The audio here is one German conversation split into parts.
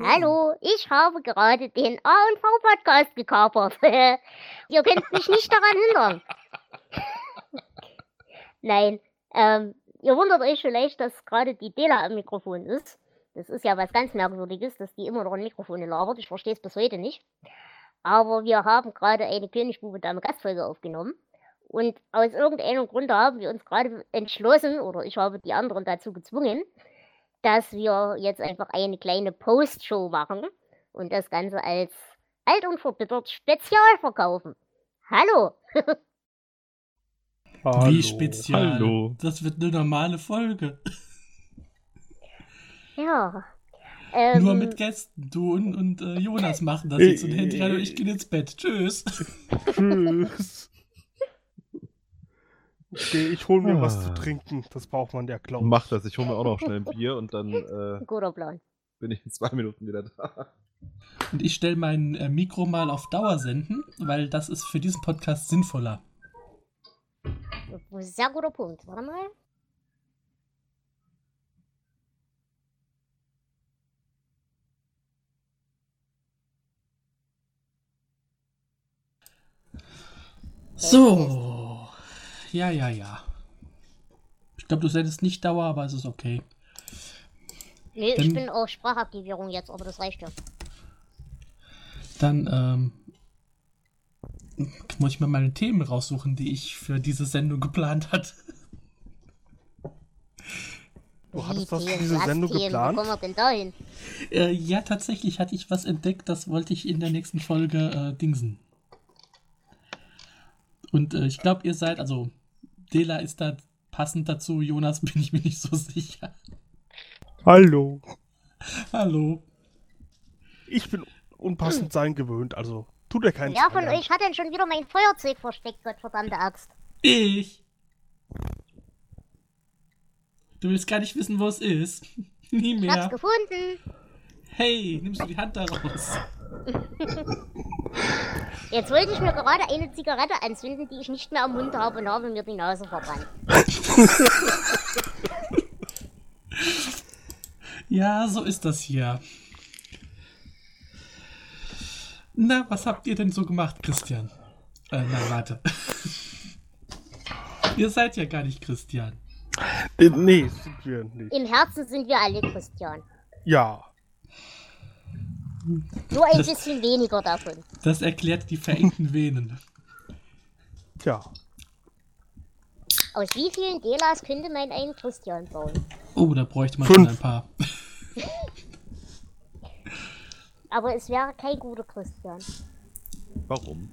Hallo, ich habe gerade den A&V-Podcast gekapert. Ihr könnt mich nicht daran hindern. Nein, ähm, ihr wundert euch vielleicht, dass gerade die Dela am Mikrofon ist. Das ist ja was ganz Merkwürdiges, dass die immer noch ein Mikrofon labert. Ich verstehe es bis heute nicht. Aber wir haben gerade eine Königbube Dame Gastfolge aufgenommen. Und aus irgendeinem Grund haben wir uns gerade entschlossen, oder ich habe die anderen dazu gezwungen, dass wir jetzt einfach eine kleine Postshow machen und das Ganze als alt und verbittert Spezial verkaufen. Hallo! Hallo. Wie spezial? Hallo. Das wird eine normale Folge. Ja. Ähm, Nur mit Gästen. Du und, und äh, Jonas machen das jetzt und Hendrik und ich gehen ins Bett. Tschüss. Tschüss. Okay, ich hole mir ah. was zu ah. trinken. Das braucht man ja, glaube ich. Mach das, ich hole mir auch noch schnell ein Bier und dann äh, Guter Plan. bin ich in zwei Minuten wieder da. Und ich stelle mein äh, Mikro mal auf Dauer senden, weil das ist für diesen Podcast sinnvoller. Sehr guter Punkt. Warte mal. So. Ja, ja, ja. Ich glaube, du sendest nicht Dauer, aber es ist okay. Nee, Dann, ich bin auf Sprachaktivierung jetzt, aber das reicht ja. Dann, ähm, muss ich mir meine Themen raussuchen, die ich für diese Sendung geplant hatte. Du hattest was für diese Sendung geplant? Wo kommen wir denn dahin? Äh, ja, tatsächlich hatte ich was entdeckt, das wollte ich in der nächsten Folge äh, dingsen. Und äh, ich glaube, ihr seid, also Dela ist da passend dazu, Jonas bin ich mir nicht so sicher. Hallo. Hallo. Ich bin unpassend sein gewöhnt, also Tut er keinen Wer von euch hat denn schon wieder mein Feuerzeug versteckt, Gottverdammte Axt? Ich. Du willst gar nicht wissen, wo es ist. Nie mehr. Ich hab's gefunden. Hey, nimmst du die Hand da raus? Jetzt wollte ich mir gerade eine Zigarette anzünden, die ich nicht mehr am Mund habe und habe mir die Nase verbrannt. ja, so ist das hier. Na, was habt ihr denn so gemacht, Christian? Äh, nein, warte. ihr seid ja gar nicht Christian. Äh, nee, sind wir nicht. Im Herzen sind wir alle Christian. Ja. Nur ein das, bisschen weniger davon. Das erklärt die verengten Venen. Tja. Aus wie vielen Delas könnte man einen Christian bauen? Oh, da bräuchte man schon ein paar. Aber es wäre kein guter Christian. Warum?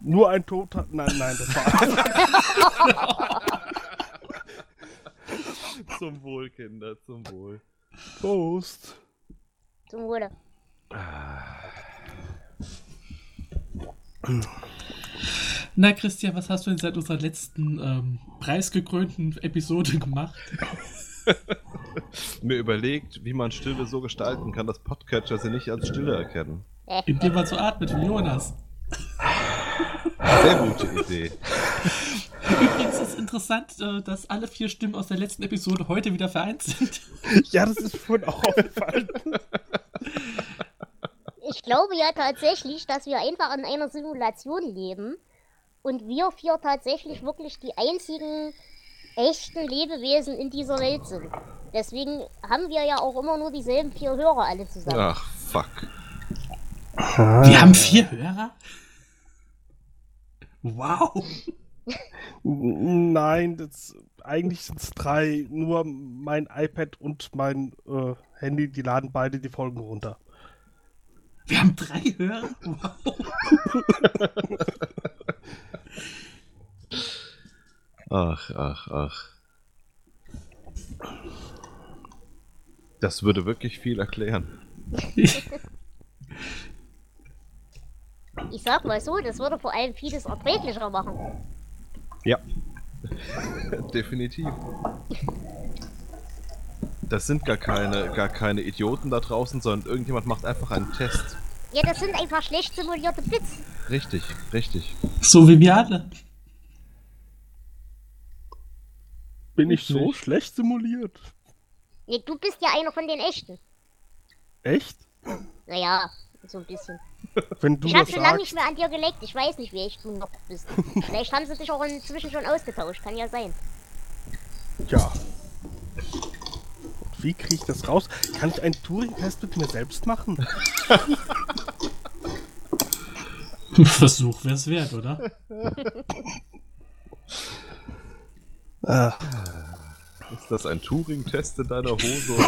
Nur ein Toter. Nein, nein, das war. zum Wohl, Kinder, zum Wohl. Prost. Zum Wohle. Na, Christian, was hast du denn seit unserer letzten ähm, preisgekrönten Episode gemacht? mir überlegt, wie man Stille so gestalten kann, dass Podcatcher sie nicht als Stille erkennen. Indem man so atmet wie Jonas. Sehr gute Idee. Übrigens ist interessant, äh, dass alle vier Stimmen aus der letzten Episode heute wieder vereint sind. Ja, das ist vorhin auch aufgefallen. Ich glaube ja tatsächlich, dass wir einfach in einer Simulation leben und wir vier tatsächlich wirklich die einzigen echten Lebewesen in dieser Welt sind. Deswegen haben wir ja auch immer nur dieselben vier Hörer alle zusammen. Ach, fuck. Wir haben vier Hörer? Wow. Nein, das, eigentlich sind es drei. Nur mein iPad und mein äh, Handy, die laden beide die Folgen runter. Wir haben drei Hörer? Wow. ach, ach, ach. Das würde wirklich viel erklären. ich sag mal so, das würde vor allem vieles erträglicher machen. Ja. Definitiv. Das sind gar keine, gar keine Idioten da draußen, sondern irgendjemand macht einfach einen Test. Ja, das sind einfach schlecht simulierte Blitz. Richtig, richtig. So wie wir alle. Bin ich so schlecht simuliert? Nee, du bist ja einer von den echten. Echt? Naja, so ein bisschen. Wenn du ich habe schon lange nicht mehr an dir geleckt. Ich weiß nicht, wie echt du noch bist. Vielleicht haben sie dich auch inzwischen schon ausgetauscht. Kann ja sein. Ja. Und wie kriege ich das raus? Kann ich einen Turing-Test mit mir selbst machen? Versuch wär's wert, oder? Ah, Ist das ein Turing-Test in deiner Hose?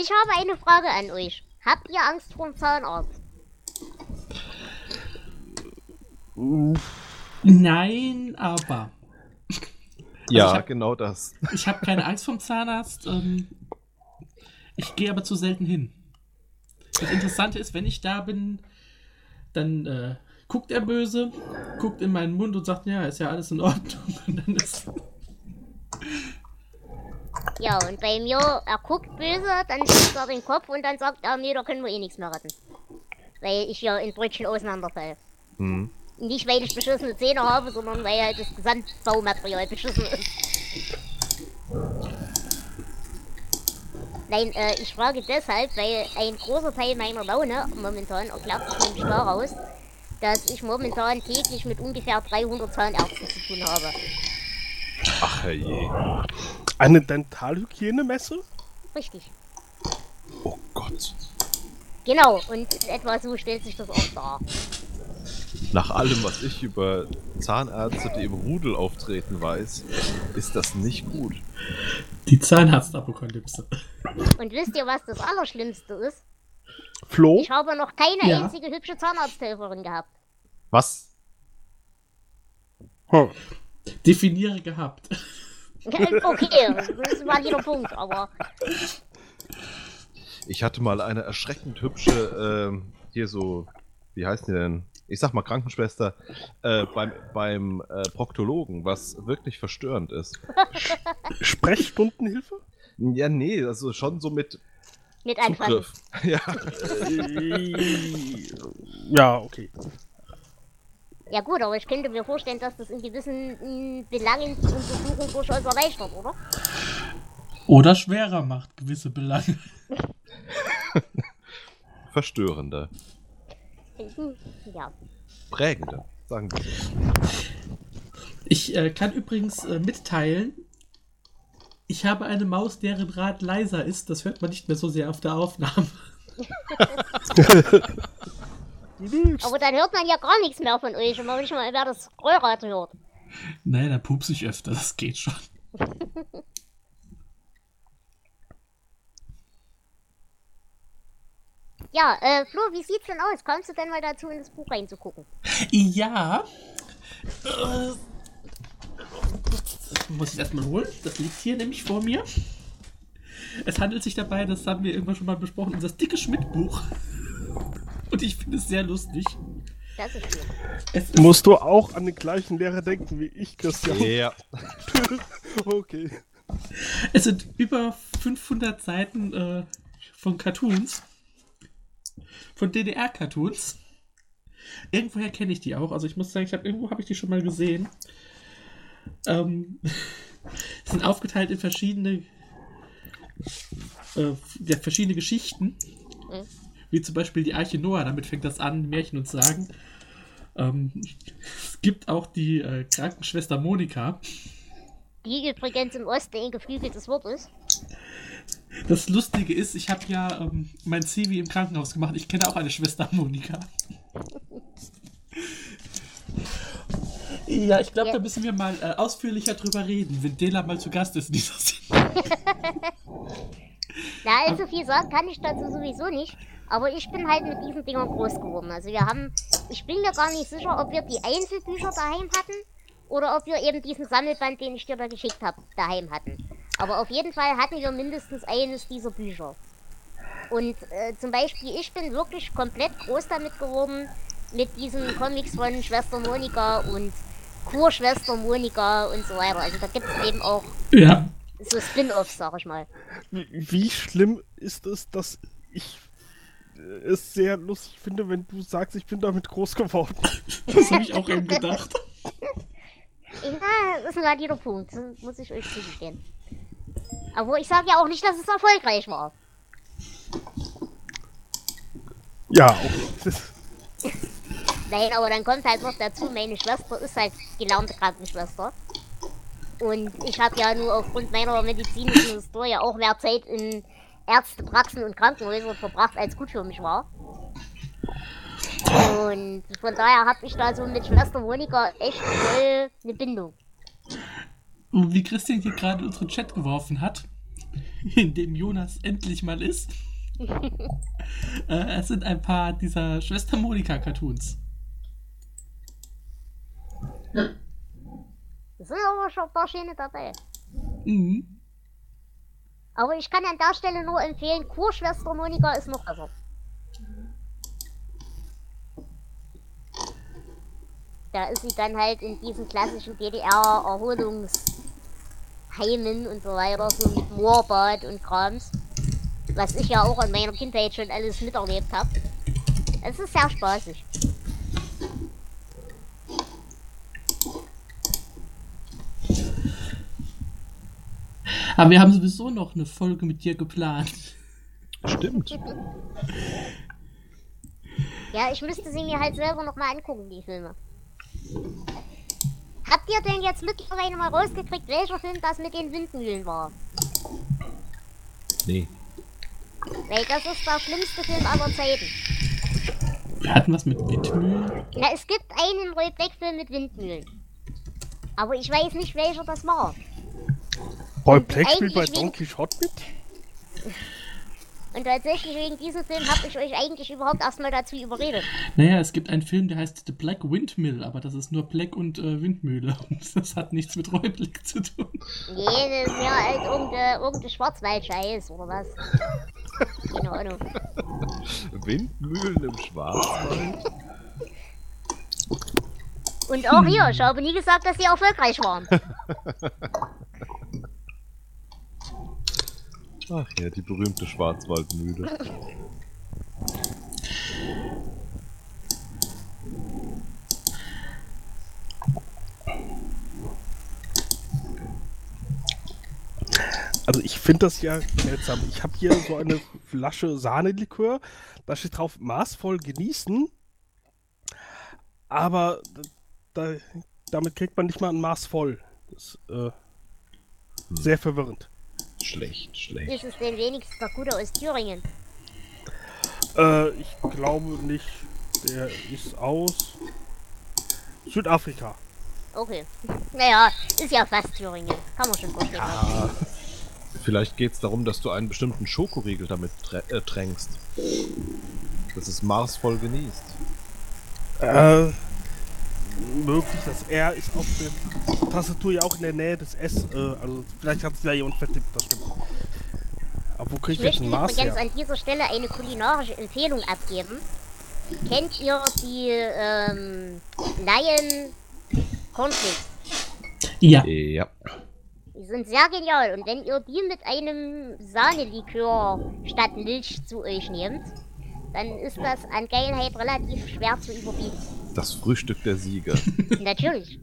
Ich habe eine Frage an euch. Habt ihr Angst vor dem Zahnarzt? Nein, aber. ja, ich hab- genau das. Ich habe keine Angst vom Zahnarzt. Ähm, ich gehe aber zu selten hin. Das Interessante ist, wenn ich da bin, dann äh, guckt er böse, guckt in meinen Mund und sagt, ja, ist ja alles in Ordnung. Und dann ist, Ja, und bei mir, er guckt böse, dann schüttelt er den Kopf und dann sagt er, nee, da können wir eh nichts mehr retten. Weil ich hier in Brötchen auseinanderfalle. Hm. Nicht, weil ich beschissene Zähne habe, sondern weil halt das Gesamtbaumaterial beschissen ist. Nein, äh, ich frage deshalb, weil ein großer Teil meiner Laune momentan erklärt sich nämlich daraus, dass ich momentan täglich mit ungefähr 300 Zahnärzten zu tun habe. Ach herrje. Eine Dentalhygienemesse? Richtig. Oh Gott. Genau, und etwa so stellt sich das auch dar. Nach allem, was ich über Zahnärzte, die im Rudel auftreten, weiß, ist das nicht gut. die Zahnarztapokalypse. Und wisst ihr, was das Allerschlimmste ist? Flo? Ich habe noch keine Ja. einzige hübsche Zahnarzthelferin gehabt. Was? Hm. Definiere gehabt. Okay, das war jeder Punkt, aber Ich hatte mal eine erschreckend hübsche, ähm, hier so, wie heißt die denn? Ich sag mal Krankenschwester, äh, beim, beim äh, Proktologen, was wirklich verstörend ist. Sprechstundenhilfe? Ja, nee, also schon so mit mit. Zugriff. Ja. ja, okay. Ja gut, aber ich könnte mir vorstellen, dass das in gewissen mm, Belangen die Untersuchung durchaus erleichtert, oder? Oder schwerer macht gewisse Belange. Verstörender. Hm, Ja. Prägender, sagen wir so. Ich äh, kann übrigens äh, mitteilen, ich habe eine Maus, deren Rad leiser ist. Das hört man nicht mehr so sehr auf der Aufnahme. Lügst. Aber dann hört man ja gar nichts mehr von euch und man nicht mal, wer das Rollrad hört. Nein, da pupse ich öfter, das geht schon. Ja, äh, Flo, wie sieht's denn aus? Kommst du denn mal dazu, in das Buch reinzugucken? Ja. Äh, muss ich erstmal holen. Das liegt hier nämlich vor mir. Es handelt sich dabei, das haben wir irgendwann schon mal besprochen, um das dicke Schmidt-Buch. Und ich finde es sehr lustig. Das ist schön. Es ist, Musst du auch an den gleichen Lehrer denken wie ich, Christian? Ja. Okay. es sind über 500 Seiten äh, von Cartoons. Von DDR-Cartoons. Irgendwoher kenne ich die auch. Also ich muss sagen, ich hab, irgendwo habe ich die schon mal gesehen. Ähm, sind aufgeteilt in verschiedene, äh, ja, verschiedene Geschichten. Mhm. Wie zum Beispiel die Arche Noah, damit fängt das an, Märchen und Sagen. Ähm, es gibt auch die äh, Krankenschwester Monika. Die übrigens im Osten ein geflügeltes Wort ist. Das Lustige ist, ich habe ja ähm, mein CV im Krankenhaus gemacht. Ich kenne auch eine Schwester Monika. Ja, ich glaube, Ja. da müssen wir mal äh, ausführlicher drüber reden, wenn Dela mal zu Gast ist in dieser Sendung. Na, allzu viel sagen kann ich dazu sowieso nicht. Aber ich bin halt mit diesen Dingern groß geworden. Also wir haben, ich bin mir gar nicht sicher, ob wir die Einzelbücher daheim hatten oder ob wir eben diesen Sammelband, den ich dir da geschickt habe, daheim hatten. Aber auf jeden Fall hatten wir mindestens eines dieser Bücher. Und äh, zum Beispiel, ich bin wirklich komplett groß damit geworden, mit diesen Comics von Schwester Monika und Kurschwester Monika und so weiter. Also da gibt es eben auch Ja, so Spin-offs, sag ich mal. Wie, wie schlimm ist es, dass ich es sehr lustig finde, wenn du sagst, ich bin damit groß geworden? das habe ich auch eben gedacht. Ja, das ist ein valider Punkt, das muss ich euch zugestehen. Aber ich sage ja auch nicht, dass es erfolgreich war. Ja, okay. Nein, aber dann kommt halt noch dazu, meine Schwester ist halt gelernte Krankenschwester. Und ich habe ja nur aufgrund meiner medizinischen Historie auch mehr Zeit in Ärztepraxen und Krankenhäusern verbracht, als gut für mich war. Und von daher habe ich da so mit Schwester Monika echt voll eine Bindung. Und wie Christian hier gerade unseren Chat geworfen hat, in dem Jonas endlich mal ist, äh, es sind ein paar dieser Schwester Monika-Cartoons. Es sind aber schon ein paar schöne dabei. Mhm. Aber ich kann an der Stelle nur empfehlen, Kurschwester Monika ist noch besser. Da ist sie dann halt in diesen klassischen DDR-Erholungsheimen und so weiter, so mit Moorbad und Krams. Was ich ja auch in meiner Kindheit schon alles miterlebt habe. Es ist sehr spaßig. Aber wir haben sowieso noch eine Folge mit dir geplant. Stimmt. Ja, ich müsste sie mir halt selber nochmal angucken, die Filme. Habt ihr denn jetzt mittlerweile mal rausgekriegt, welcher Film das mit den Windmühlen war? Nee. Weil das ist der schlimmste Film aller Zeiten. Wir hatten was mit Windmühlen. Na, es gibt einen Roy Black Film mit Windmühlen. Aber ich weiß nicht, welcher das war. Roy Black spielt bei Don Quixote mit? Und tatsächlich wegen diesem Film habe ich euch eigentlich überhaupt erstmal dazu überredet. Naja, es gibt einen Film, der heißt The Black Windmill, aber das ist nur Black und äh, Windmühle. Und das hat nichts mit Roy Black zu tun. Nee, das ist ja halt irgendeine, irgendeine Schwarzwald-Scheiß oder was. Keine Ahnung. Windmühlen im Schwarzwald? Und auch hier, ich habe nie gesagt, dass sie erfolgreich waren. Ach ja, die berühmte Schwarzwaldmühle. Also ich finde das ja seltsam. Ich habe hier so eine Flasche Sahnelikör, da steht drauf maßvoll genießen, aber da, damit kriegt man nicht mal ein Maß voll. Das ist äh, sehr verwirrend. Schlecht, schlecht. Ist es denn wenigstens der Gute aus Thüringen? Äh, ich glaube nicht. Der ist aus Südafrika. Okay. Naja, ist ja fast Thüringen. Kann man schon verstehen. Vielleicht geht es darum, dass du einen bestimmten Schokoriegel damit äh, tränkst. Dass es maßvoll genießt. Äh, möglich, das R ist auf der Tastatur ja auch in der Nähe des S. Äh, also vielleicht hat es ja jemand vertippt, das stimmt. Aber wo krieg Ich möchte übrigens an dieser Stelle eine kulinarische Empfehlung abgeben. Kennt ihr die ähm, Lion Cornflakes? Ja. Ja. Die sind sehr genial und wenn ihr die mit einem Sahnelikör statt Milch zu euch nehmt, dann ist das an Geilheit relativ schwer zu überbieten. Das Frühstück der Sieger. Natürlich.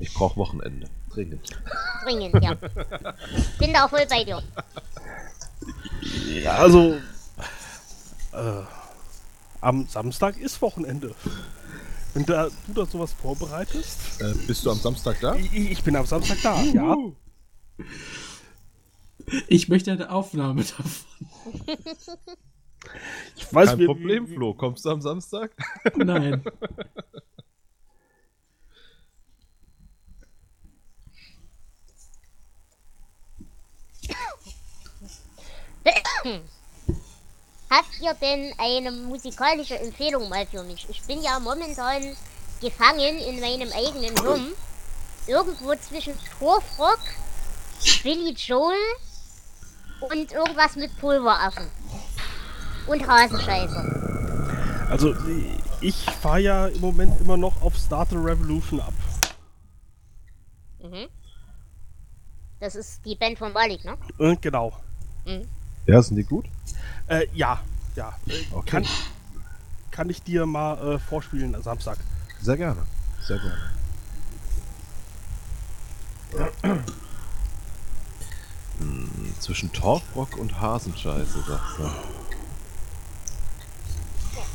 Ich brauche Wochenende. Dringend. Dringend, ja. Bin da auch voll bei dir. Ja, also äh, am Samstag ist Wochenende. Wenn da, du da sowas vorbereitest, Äh, bist du am Samstag da? ich, ich bin am Samstag da, ja. Ich möchte eine Aufnahme davon. Ich weiß, Kein wir- Problem, Flo. Kommst du am Samstag? Nein. Habt ihr denn eine musikalische Empfehlung mal für mich? Ich bin ja momentan gefangen in meinem eigenen Hirn. Irgendwo zwischen Torfrock, Billy Joel und irgendwas mit Pulveraffen. Und Hasenscheiße. Also ich fahre ja im Moment immer noch auf Start the Revolution ab. Mhm. Das ist die Band von Malik, ne? Äh, genau. Ja, sind die gut? Äh, ja, ja. Äh, Okay. kann, kann ich dir mal äh, vorspielen am Samstag. Sehr gerne. Sehr gerne. Hm, zwischen Torfrock und Hasenscheiße, sagst du.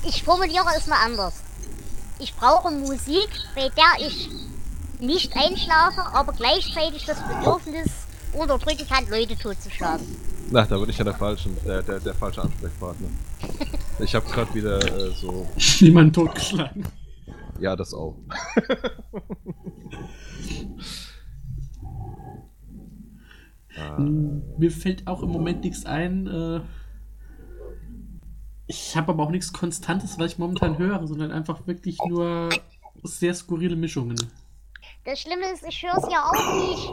Ich formuliere es mal anders. Ich brauche Musik, bei der ich nicht einschlafe, aber gleichzeitig das Bedürfnis unterdrücken kann, Leute totzuschlagen. Na, da bin ich ja der falsche, der, der, der falsche Ansprechpartner. Ich habe gerade wieder äh, so. Niemand totgeschlagen. Ja, das auch. ah, Mir fällt auch im Moment nichts ein. Äh, ich habe aber auch nichts Konstantes, was ich momentan höre, sondern einfach wirklich nur sehr skurrile Mischungen. Das Schlimme ist, ich höre es ja auch nicht.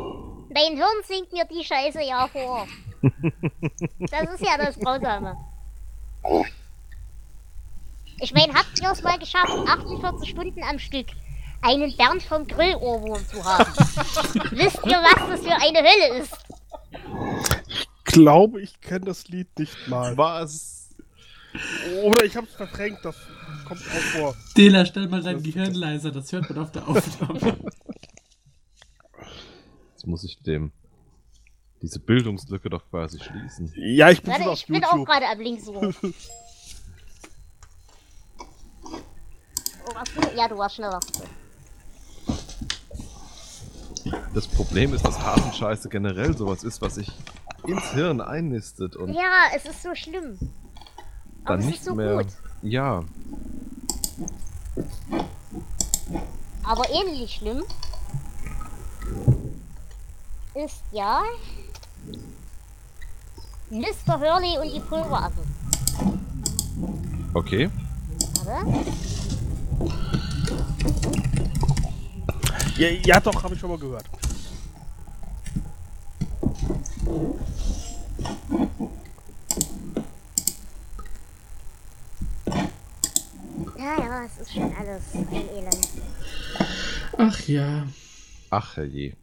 Dein Hirn singt mir die Scheiße ja vor. Das ist ja das Grausame. Ich meine, habt ihr es mal geschafft, 48 Stunden am Stück einen Bernd vom Grillohrwurm zu haben? Wisst ihr, was das für eine Hölle ist? Glaube, ich kenne das Lied nicht mal. was? Oder ich hab's verdrängt, das kommt auch vor. Dela, stell mal dein Gehirn leiser, das hört man auf der Aufnahme. Jetzt muss ich dem diese Bildungslücke doch quasi schließen. Ja, ich bin Warte, ich bin auch gerade am Link suchen. Oh, warst du? Ja, du warst schneller. Das Problem ist, dass Hasenscheiße generell sowas ist, was sich ins Hirn einnistet und Ja, es ist so schlimm. Aber dann es nicht ist so mehr. gut. Ja, Aber ähnlich schlimm ist ja Mr. Hurley und die Pulveraffen. okay. Warte. Ja, ja doch, habe ich schon mal gehört. Ja, ja, es ist schon alles ein Elend. Ach ja. Ach herrje.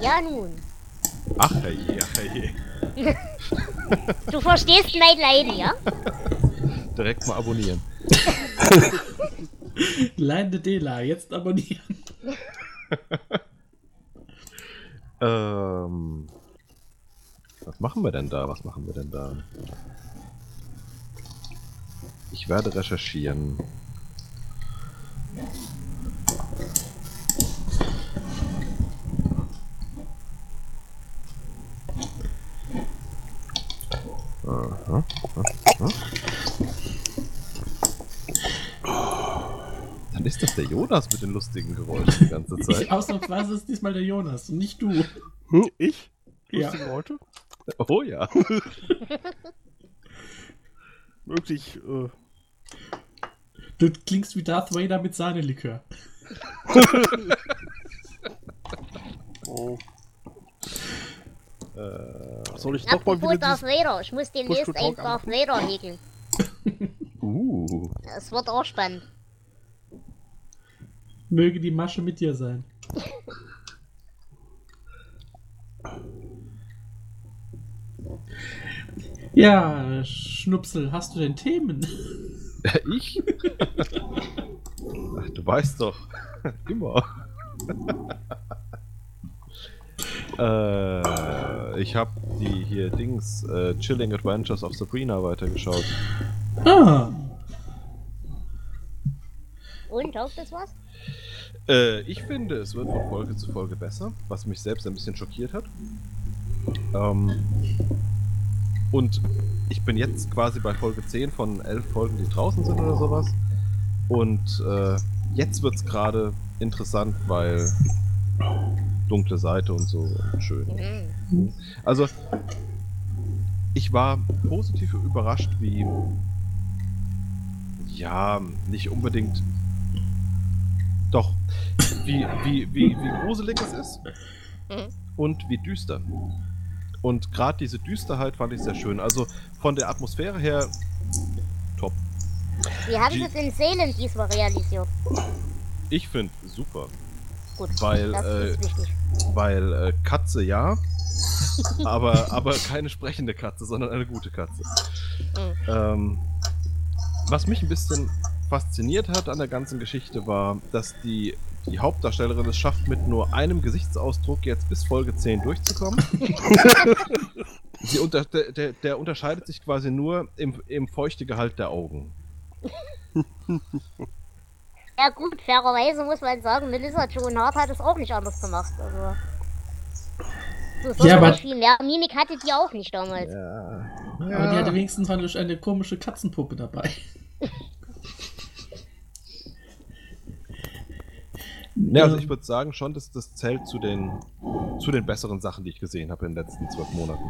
Ja, nun. Ach herrje, ach herrje. Du verstehst mein Leiden, ja? Direkt mal abonnieren. Leidende Dela, jetzt abonnieren. Ähm. Was machen wir denn da? Was machen wir denn da? Ich werde recherchieren. Der Jonas mit den lustigen Geräuschen die ganze Zeit. Ausnahmsweise ist diesmal der Jonas und nicht du. Hm, ich? Ja. Lustige Leute? Oh ja. Wirklich, äh, Du klingst wie Darth Vader mit Sahnelikör. oh. äh, Soll ich doch mal Apropos wieder Darth. Vader, ich muss demnächst ein Darth Vader häkeln. uh. Es wird auch spannend. Möge die Masche mit dir sein. Ja, Schnupsel, hast du denn Themen? Ich? Ach, du weißt doch. Immer. äh, ich habe die hier Dings äh, Chilling Adventures of Sabrina weitergeschaut. Ah, Und, taugt das was? Äh, ich finde, es wird von Folge zu Folge besser, was mich selbst ein bisschen schockiert hat. Ähm, und ich bin jetzt quasi bei Folge 10 von 11 Folgen, die draußen sind oder sowas. Und äh, jetzt wird es gerade interessant, weil dunkle Seite und so schön. Also, ich war positiv überrascht, wie. Ja, nicht unbedingt. Wie, wie, wie, wie gruselig es ist Mhm. und wie düster. Und gerade diese Düsterheit fand ich sehr schön. Also von der Atmosphäre her top. Wie haben sie den Seelen diesmal realisiert? Ich finde super. Gut, Weil, das äh. Weil äh, Katze ja, aber, aber keine sprechende Katze, sondern eine gute Katze. Mhm. Ähm, was mich ein bisschen fasziniert hat an der ganzen Geschichte war, dass die, die Hauptdarstellerin es schafft, mit nur einem Gesichtsausdruck jetzt bis Folge 10 durchzukommen. Sie unter, der, der, unterscheidet sich quasi nur im, im Feuchtegehalt der Augen. Ja gut, fairerweise muss man sagen, Melissa Joan Hart hat es auch nicht anders gemacht. Also. So Ja, aber- viel mehr Mimik hatte die auch nicht damals. Ja. Aber die hatte wenigstens eine komische Katzenpuppe dabei. Ja, also ich würde sagen schon, dass das zählt zu den, zu den besseren Sachen, die ich gesehen habe in den letzten zwölf Monaten.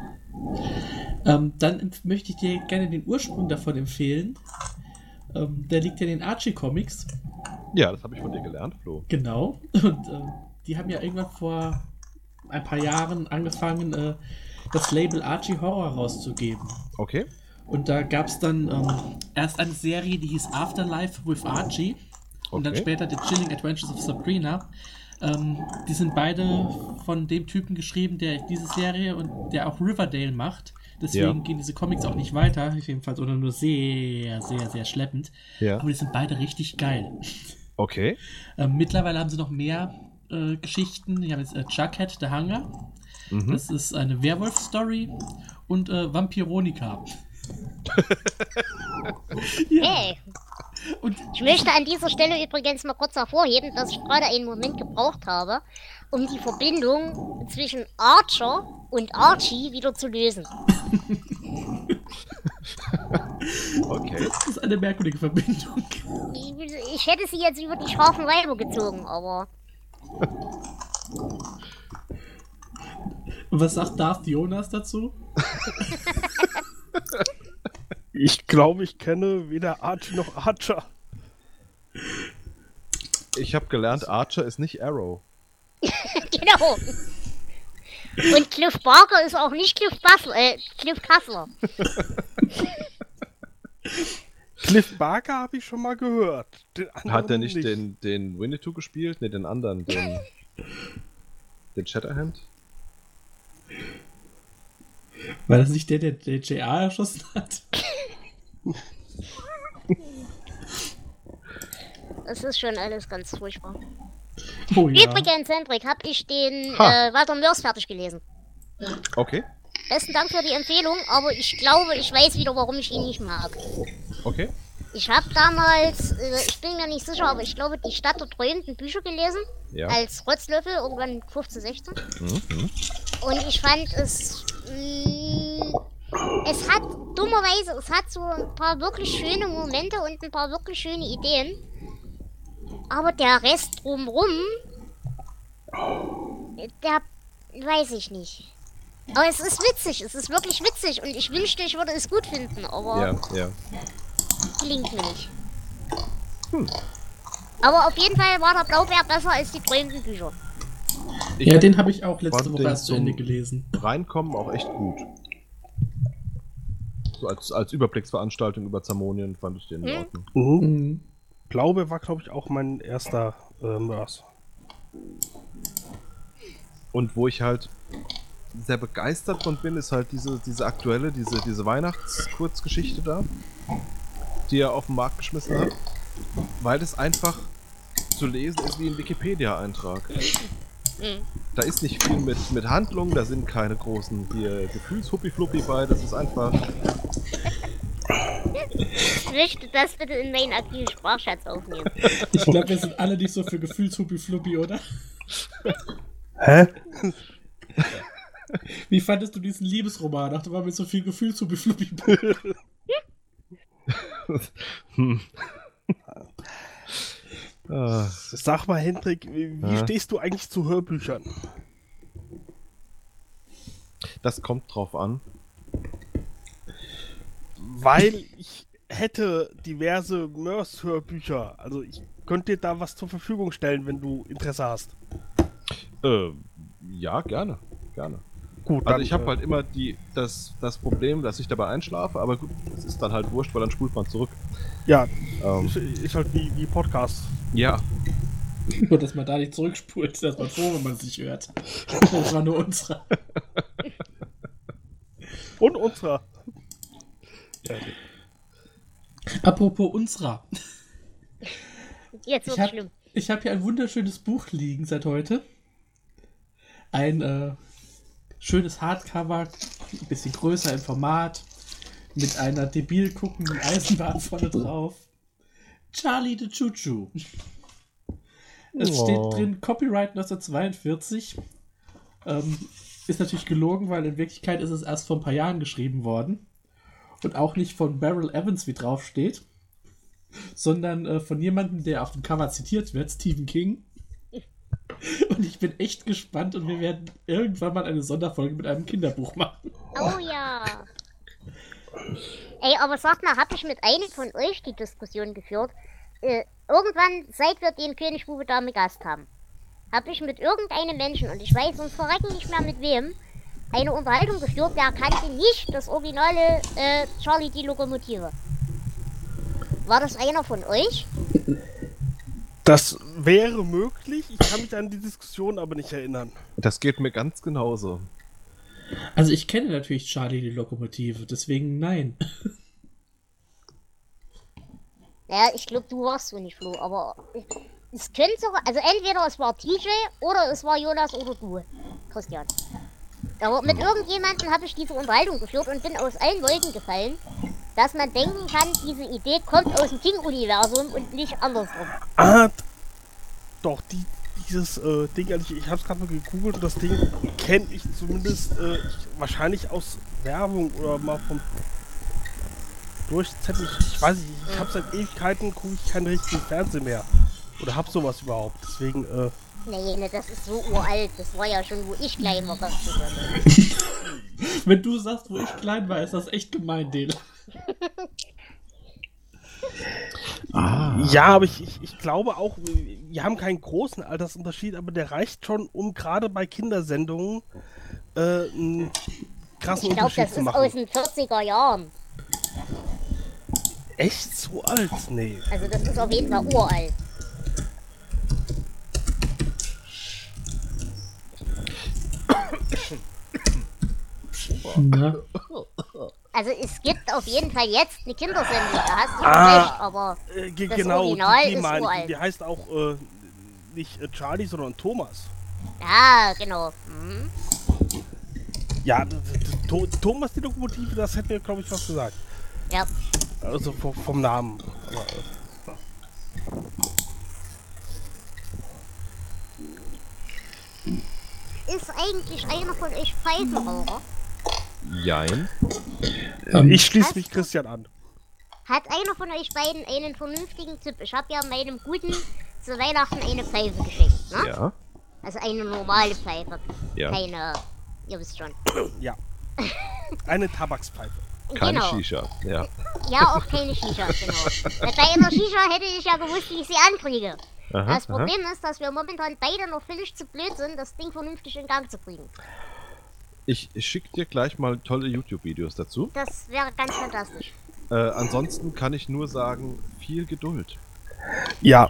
Ähm, dann möchte ich dir gerne den Ursprung davon empfehlen. Ähm, der liegt ja in den Archie-Comics. Ja, das habe ich von dir gelernt, Flo. Genau. Und ähm, die haben ja irgendwann vor ein paar Jahren angefangen, äh, das Label Archie Horror rauszugeben. Okay. Und da gab es dann ähm, erst eine Serie, die hieß Afterlife with Archie. Und dann Okay. später The Chilling Adventures of Sabrina. Ähm, die sind beide von dem Typen geschrieben, der diese Serie und der auch Riverdale macht. Deswegen Ja. gehen diese Comics auch nicht weiter, jedenfalls oder nur sehr, sehr, sehr schleppend. Ja. Aber die sind beide richtig geil. Okay. Ähm, mittlerweile haben sie noch mehr äh, Geschichten. Die haben jetzt äh, Jughead, The Hunger. Mhm. Das ist eine Werwolf-Story. Und äh, Vampironika. ja. Hey, Und ich möchte an dieser Stelle übrigens mal kurz hervorheben, dass ich gerade einen Moment gebraucht habe, um die Verbindung zwischen Archer und Archie wieder zu lösen. Okay. das ist eine merkwürdige Verbindung. Ich, ich hätte sie jetzt über die scharfen Weiber gezogen, aber Und was sagt Darth Jonas dazu? Ich glaube, ich kenne weder Archie noch Archer. Ich habe gelernt, Archer ist nicht Arrow. genau. Und Cliff Barker ist auch nicht Cliff Bassler, äh, Cliff Kassler. Cliff Barker habe ich schon mal gehört. Hat der nicht, Den, den Winnetou gespielt? Ne, den anderen, den. den Shatterhand? War das nicht der, der, der JR erschossen hat? Das ist schon alles ganz furchtbar. Oh ja. Übrigens, Hendrik, habe ich den Ha. äh, Walter Mörs fertig gelesen. Okay. Besten Dank für die Empfehlung, aber ich glaube, ich weiß wieder, warum ich ihn nicht mag. Okay. Ich habe damals, äh, ich bin mir nicht sicher, aber ich glaube, die Stadt der träumenden Bücher gelesen. Ja. Als Rotzlöffel, irgendwann 15, 16. Mhm. Und ich fand es. Mh, es hat, dummerweise, es hat so ein paar wirklich schöne Momente und ein paar wirklich schöne Ideen. Aber der Rest drumrum. Der. weiß ich nicht. Aber es ist witzig, es ist wirklich witzig und ich wünschte, ich würde es gut finden, aber Ja, ja. Gelingt mir nicht. Aber auf jeden Fall war der Blaubeer besser als die träumenden Bücher. Ich Ja, den habe ich auch letzte Woche erst zu Ende gelesen. Reinkommen auch echt gut. So als, als Überblicksveranstaltung über Zamonien fand ich den in Hm? Ordnung. Mhm. Mhm. Glaube war, glaube ich, auch mein erster äh, Mörs. Und wo ich halt sehr begeistert von bin, ist halt diese, diese aktuelle, diese, diese Weihnachtskurzgeschichte da, die er auf den Markt geschmissen hat. Weil es einfach zu lesen ist wie ein Wikipedia-Eintrag. Mhm. Da ist nicht viel mit, mit Handlung, da sind keine großen hier Gefühlshuppi-Fluppi bei, das ist einfach. Ich möchte das bitte in meinen aktiven Sprachschatz aufnehmen. Ich glaube, wir sind alle nicht so für Gefühlshuppi-Fluppi, oder? Hä? Wie fandest du diesen Liebesroman? Ach, da war mit so viel Gefühlshuppi-Fluppi. Hm. Ah, Sag mal, Hendrik, wie, Ja. stehst du eigentlich zu Hörbüchern? das kommt drauf an. Weil ich hätte diverse Mörs-Hörbücher. Also ich könnte dir da was zur Verfügung stellen, wenn du Interesse hast. Äh, ja, gerne. Gerne. Gut, Also ich habe äh, halt immer die, das, das Problem, dass ich dabei einschlafe, aber gut, es ist dann halt wurscht, weil dann spult man zurück. Ja, Ähm, ist, ist halt wie, wie Podcast. ja, Nur, dass man da nicht zurückspult, dass man froh, wenn man es nicht hört. Das war nur unsere. Und unserer. Apropos unserer. Jetzt Ich wird's habe schlimm. hab hier ein wunderschönes Buch liegen seit heute. Ein äh, schönes Hardcover, ein bisschen größer im Format, mit einer debil guckenden Eisenbahn vorne drauf. Charlie the Choo-Choo. Es Oh. steht drin Copyright 1942. Ähm, ist natürlich gelogen, weil in Wirklichkeit ist es erst vor ein paar Jahren geschrieben worden. Und auch nicht von Beryl Evans, wie drauf steht, sondern äh, von jemandem, der auf dem Cover zitiert wird, Stephen King. Und ich bin echt gespannt und wir werden irgendwann mal eine Sonderfolge mit einem Kinderbuch machen. Oh ja. Ey, aber sag mal, hab ich mit einem von euch die Diskussion geführt? Äh, irgendwann, seit wir den König Bube Dame Gast haben, hab ich mit irgendeinem Menschen, und ich weiß uns verrecken nicht mehr mit wem, eine Unterhaltung geführt, der kannte nicht das originale äh, Charlie die Lokomotive. War das einer von euch? Das wäre möglich. Ich kann mich an die Diskussion aber nicht erinnern. Das geht mir ganz genauso. Also ich kenne natürlich Charlie die Lokomotive, deswegen nein. Naja, ich glaube, du warst so nicht, Flo, aber es könnte sogar, also entweder es war TJ oder es war Jonas oder du, Christian. Aber mit irgendjemandem habe ich diese Unterhaltung geführt und bin aus allen Wolken gefallen, dass man denken kann, diese Idee kommt aus dem King-Universum und nicht andersrum. Ah, doch, die, dieses äh, Ding, also ich, ich habe es gerade mal gegoogelt das Ding kenne ich zumindest äh, ich, wahrscheinlich aus Werbung oder mal vom Durchzettel. Ich, weiß nicht, ich habe seit Ewigkeiten gucke ich keinen richtigen Fernsehen mehr. Oder hab sowas überhaupt. Deswegen, äh, Nee, ne, das ist so uralt. Das war ja schon, wo ich klein war. Das zu. Wenn du sagst, wo ich klein war, ist das echt gemein, Dele. ja, aber ich, ich, ich glaube auch, wir haben keinen großen Altersunterschied, aber der reicht schon, um gerade bei Kindersendungen äh, einen krassen Ich glaube, Unterschied das zu ist machen. aus den 40er Jahren. Echt so alt? Nee. Also das ist auf jeden Fall uralt. Na, Also es gibt auf jeden Fall jetzt eine Kindersendung, da hast du Ah. recht, aber Äh, Das genau, Original die, die ist ich. uralt. Die heißt auch äh, nicht äh, Charlie, sondern Thomas. ja, genau. Mhm. Ja, Thomas die Lokomotive, das hätte mir, glaube ich, was gesagt. Ja. Also vom, vom Namen. Aber, Ist eigentlich einer von euch Pfeifenraucher? Jein. ähm, ich schließe mich Christian an. Hat einer von euch beiden einen vernünftigen Tipp? Ich habe ja meinem Guten zu Weihnachten eine Pfeife geschenkt, ne? Ja. Also eine normale Pfeife. Ja. Keine, ihr wisst schon. Ja. Eine Tabakspfeife. Keine genau. Shisha. Ja. Ja, auch keine Shisha, genau. Bei einer Shisha hätte ich ja gewusst, wie ich sie ankriege. Aha, Das aha. Problem ist, dass wir momentan beide noch völlig zu blöd sind, das Ding vernünftig in Gang zu kriegen. Ich schicke dir gleich mal tolle YouTube-Videos dazu. Das wäre ganz fantastisch. Äh, ansonsten kann ich nur sagen, viel Geduld. Ja.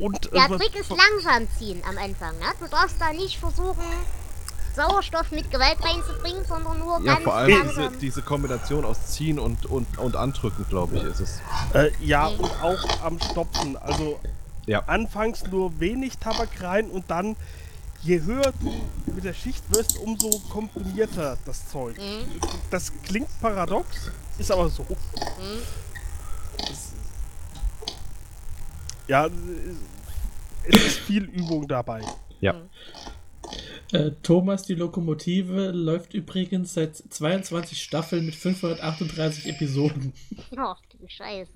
Und Der äh, Trick ist langsam ziehen am Anfang, ne? Du darfst da nicht versuchen, Sauerstoff mit Gewalt reinzubringen, sondern nur Ja, ganz vor allem diese, langsam. diese Kombination aus Ziehen und, und, und Andrücken, glaube ich, ist es. äh, ja, und auch am Stopfen. Also Ja. anfangs nur wenig Tabak rein und dann, je höher du mit der Schicht wirst, umso komprimierter das Zeug. Mhm. Das klingt paradox, ist aber so. Mhm. Es- Ja, es ist viel Übung dabei. Ja. äh, Thomas die Lokomotive läuft übrigens seit 22 Staffeln mit 538 Episoden. Ach, du Scheiße.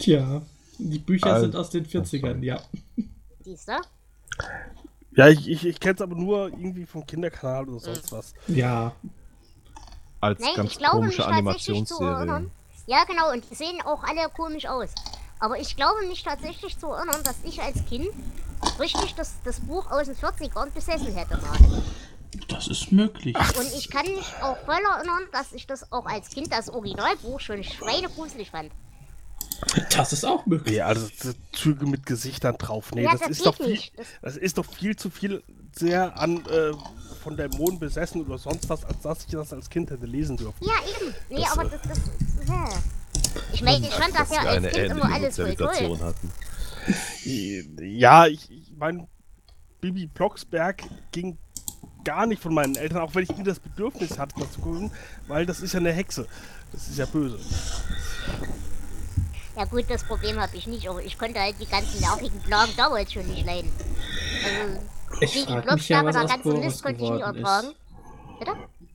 Tja, die Bücher Also, sind aus den 40ern, ja. Siehst du? Ja, ich, ich, ich kenne es aber nur irgendwie vom Kinderkanal oder sonst was. Ja. Als Nein, ganz ich glaube mich komische tatsächlich zu Animationsserie. erinnern. Ja, genau, und die sehen auch alle komisch aus. Aber ich glaube mich tatsächlich zu erinnern, dass ich als Kind richtig das, das Buch aus den 40ern besessen hätte mal. Das ist möglich. Und ich kann mich auch voll erinnern, dass ich das auch als Kind, das Originalbuch, schon schweinegruselig fand. Das ist auch möglich. Nee, also so Züge mit Gesichtern drauf. Nee, Ja, das, das ist doch viel, nicht. Das- das ist doch viel zu viel sehr an äh, von Dämonen besessen oder sonst was, als dass ich das als Kind hätte lesen dürfen. Ja, eben. Nee, Das, aber äh, das, das, ja. Ich meine, ich fand das dass ja wir als Kind immer alles voll toll. Hatten. Ja, ich, ich meine, Bibi Blocksberg ging gar nicht von meinen Eltern, auch wenn ich nie das Bedürfnis hatte, das zu gucken, weil das ist ja eine Hexe. Das ist ja böse. Ja gut, das Problem habe ich nicht, aber ich konnte halt die ganzen nervigen Plagen damals schon nicht leiden. Also, Ich die frag mich ja, Blocksberg was oder aus ganzen Boris konnte ich nie geworden ertragen. Bitte?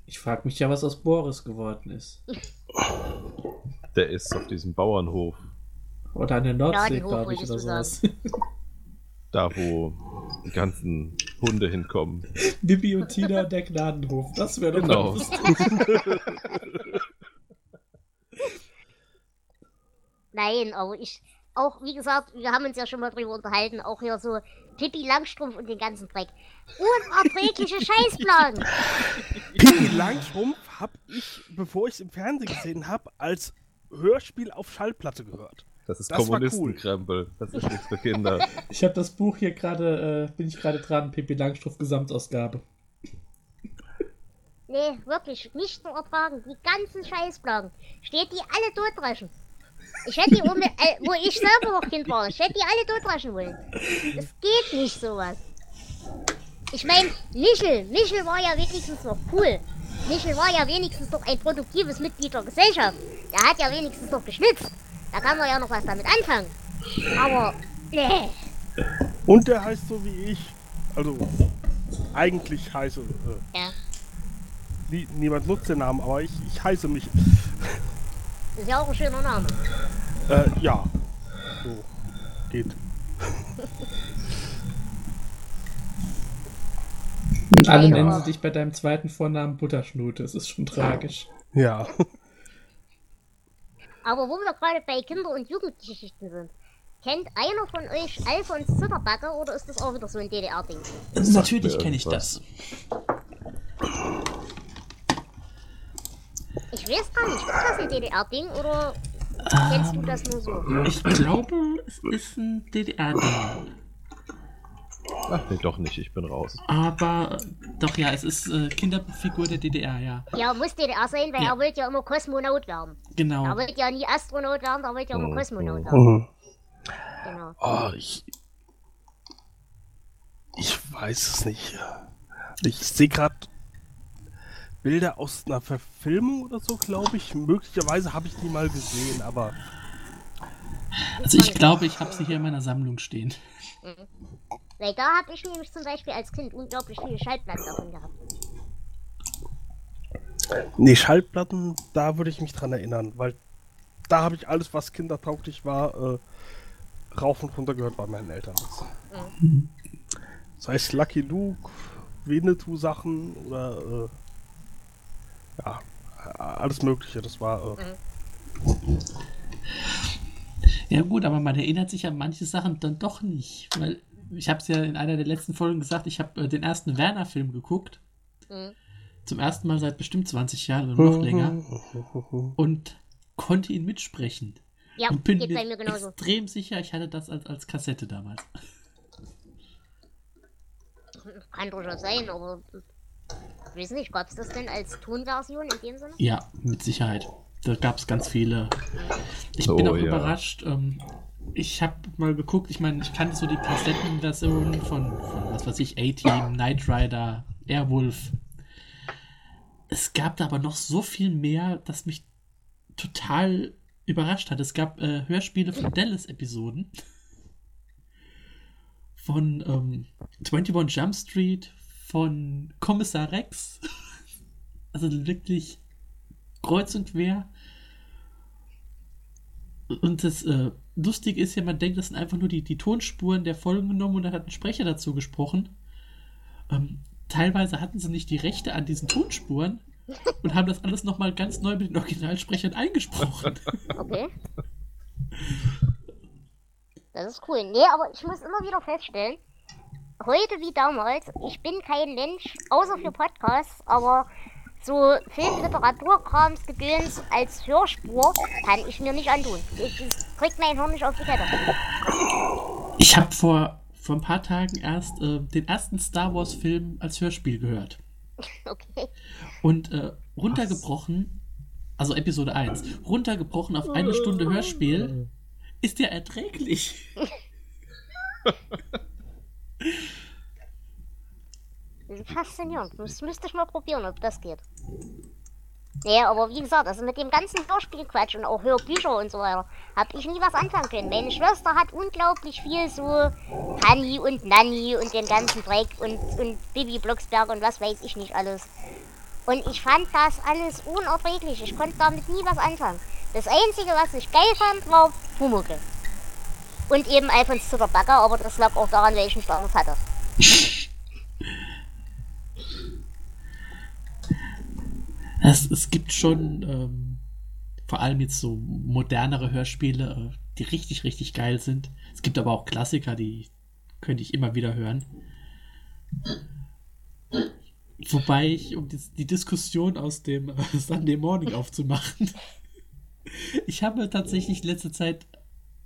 Ich frag mich ja, was aus Boris geworden ist. Der ist auf diesem Bauernhof, Oder an der Nordsee, glaube ich, oder sowas. da wo die ganzen Hunde hinkommen. Bibi und Tina der Gnadenhof. Das wäre doch Genau. mal lustig. Nein, aber ich, auch wie gesagt, wir haben uns ja schon mal drüber unterhalten, auch hier so Pippi Langstrumpf und den ganzen Dreck. Unerträgliche Scheißplagen. Pippi Langstrumpf habe ich, bevor ich es im Fernsehen gesehen habe, als Hörspiel auf Schallplatte gehört. Das ist Kommunistenkrempel. Das ist nichts für Kinder. Ich habe das Buch hier gerade, äh, bin ich gerade dran, Pippi Langstrumpf Gesamtausgabe. Nee, wirklich, nicht zu ertragen. Die ganzen Scheißplagen. Steht die alle totdreschen. Ich hätte die, um, äh, wo ich selber noch Kind war, ich hätte die alle totdreschen wollen. Es geht nicht sowas. Ich meine, Michel, Michel war ja wenigstens noch cool. Michel war ja wenigstens noch ein produktives Mitglied der Gesellschaft. Der hat ja wenigstens noch geschnitzt. Da kann man ja noch was damit anfangen. Aber, nee. Und der heißt so wie ich. Also, eigentlich heiße. Äh, Ja, nie, niemand nutzt den Namen, aber ich, ich heiße mich. Ist ja auch ein schöner Name. Äh, ja. So. Geht. Und alle Ja. nennen sie dich bei deinem zweiten Vornamen Butterschnute. Das ist schon tragisch. Ja. Aber wo wir gerade bei Kinder- und Jugendgeschichten sind. Kennt einer von euch Alfons Zitterbacke oder ist das auch wieder so ein DDR-Ding? Natürlich kenne ich das. Ich weiß gar nicht, ist das ein DDR-Ding oder kennst du das nur so? Ich glaube, es ist ein DDR-Ding. Ach nee, doch nicht. Ich bin raus. Aber doch ja, es ist äh, Kinderfigur der DDR, ja. Ja, muss DDR sein, weil Ja. er wollte ja immer Kosmonaut werden. Genau. Er wollte ja nie Astronaut werden, er wollte ja immer Mhm. Kosmonaut werden. Mhm. Genau. Oh, ich. Ich weiß es nicht. Ich sehe gerade Bilder aus einer Verfilmung oder so, glaube ich. Möglicherweise habe ich die mal gesehen, aber Also ich glaube, ich habe sie hier in meiner Sammlung stehen. Weil da habe ich nämlich zum Beispiel als Kind unglaublich viele Schallplatten davon gehabt. nee, Schallplatten, da würde ich mich dran erinnern, weil da habe ich alles, was kindertauglich war, äh, rauf und runter gehört bei meinen Eltern. Das heißt Lucky Luke, Winnetou-Sachen oder äh, ja, alles Mögliche. Das war äh, Ja gut, aber man erinnert sich an manche Sachen dann doch nicht. Weil ich habe es ja in einer der letzten Folgen gesagt, ich habe äh, den ersten Werner-Film geguckt. Mhm. Zum ersten Mal seit bestimmt 20 Jahren oder noch länger. Mhm. Und konnte ihn mitsprechen. Ja, und bin geht bei mir extrem sicher, ich hatte das als, als Kassette damals. Kann durchaus sein, aber ich weiß nicht, gab es das denn als Tonversion in dem Sinne? Ja, mit Sicherheit. Da gab es ganz viele. Ich Oh, bin auch ja. überrascht. Ähm, ich habe mal geguckt, ich meine, ich kannte so die Kassettenversionen von, von, was weiß ich, A-Team, Knight Rider, Airwolf. Es gab da aber noch so viel mehr, das mich total überrascht hat. Es gab äh, Hörspiele von Dallas-Episoden. Von ähm, 21 Jump Street, von Kommissar Rex. Also wirklich kreuz und quer. Und das äh, Lustige ist ja, man denkt, das sind einfach nur die, die Tonspuren der Folgen genommen und dann hat ein Sprecher dazu gesprochen. Ähm, teilweise hatten sie nicht die Rechte an diesen Tonspuren und haben das alles nochmal ganz neu mit den Originalsprechern eingesprochen. Okay. Das ist cool. Nee, aber ich muss immer wieder feststellen, heute wie damals, ich bin kein Mensch, außer für Podcasts, aber so Film-Literaturkrams, Gedöns als Hörspur kann ich mir nicht antun. Ich, krieg mein Hirn nicht auf die Kette. Ich habe vor vor ein paar Tagen erst äh, den ersten Star Wars-Film als Hörspiel gehört. Okay. Und äh, runtergebrochen, also Episode 1, runtergebrochen auf eine Stunde Hörspiel, ist der erträglich. Faszinierend. Das müsste ich mal probieren, ob das geht. Ja, aber wie gesagt, also mit dem ganzen Hörspielquatsch und auch Hörbücher und so weiter, habe ich nie was anfangen können. Meine Schwester hat unglaublich viel so Tanni und Nanni und den ganzen Dreck und, und Bibi Blocksberg und was weiß ich nicht alles. Und ich fand das alles unerträglich. Ich konnte damit nie was anfangen. Das Einzige, was ich geil fand, war Pumuckl. Und eben Alfons Zuckerbacker, aber das lag auch daran, welchen Status hatte. Es, es gibt schon ähm, vor allem jetzt so modernere Hörspiele, äh, die richtig, richtig geil sind. Es gibt aber auch Klassiker, die könnte ich immer wieder hören. Wobei ich, um die, die Diskussion aus dem äh, Sunday Morning aufzumachen, ich habe tatsächlich letzte Zeit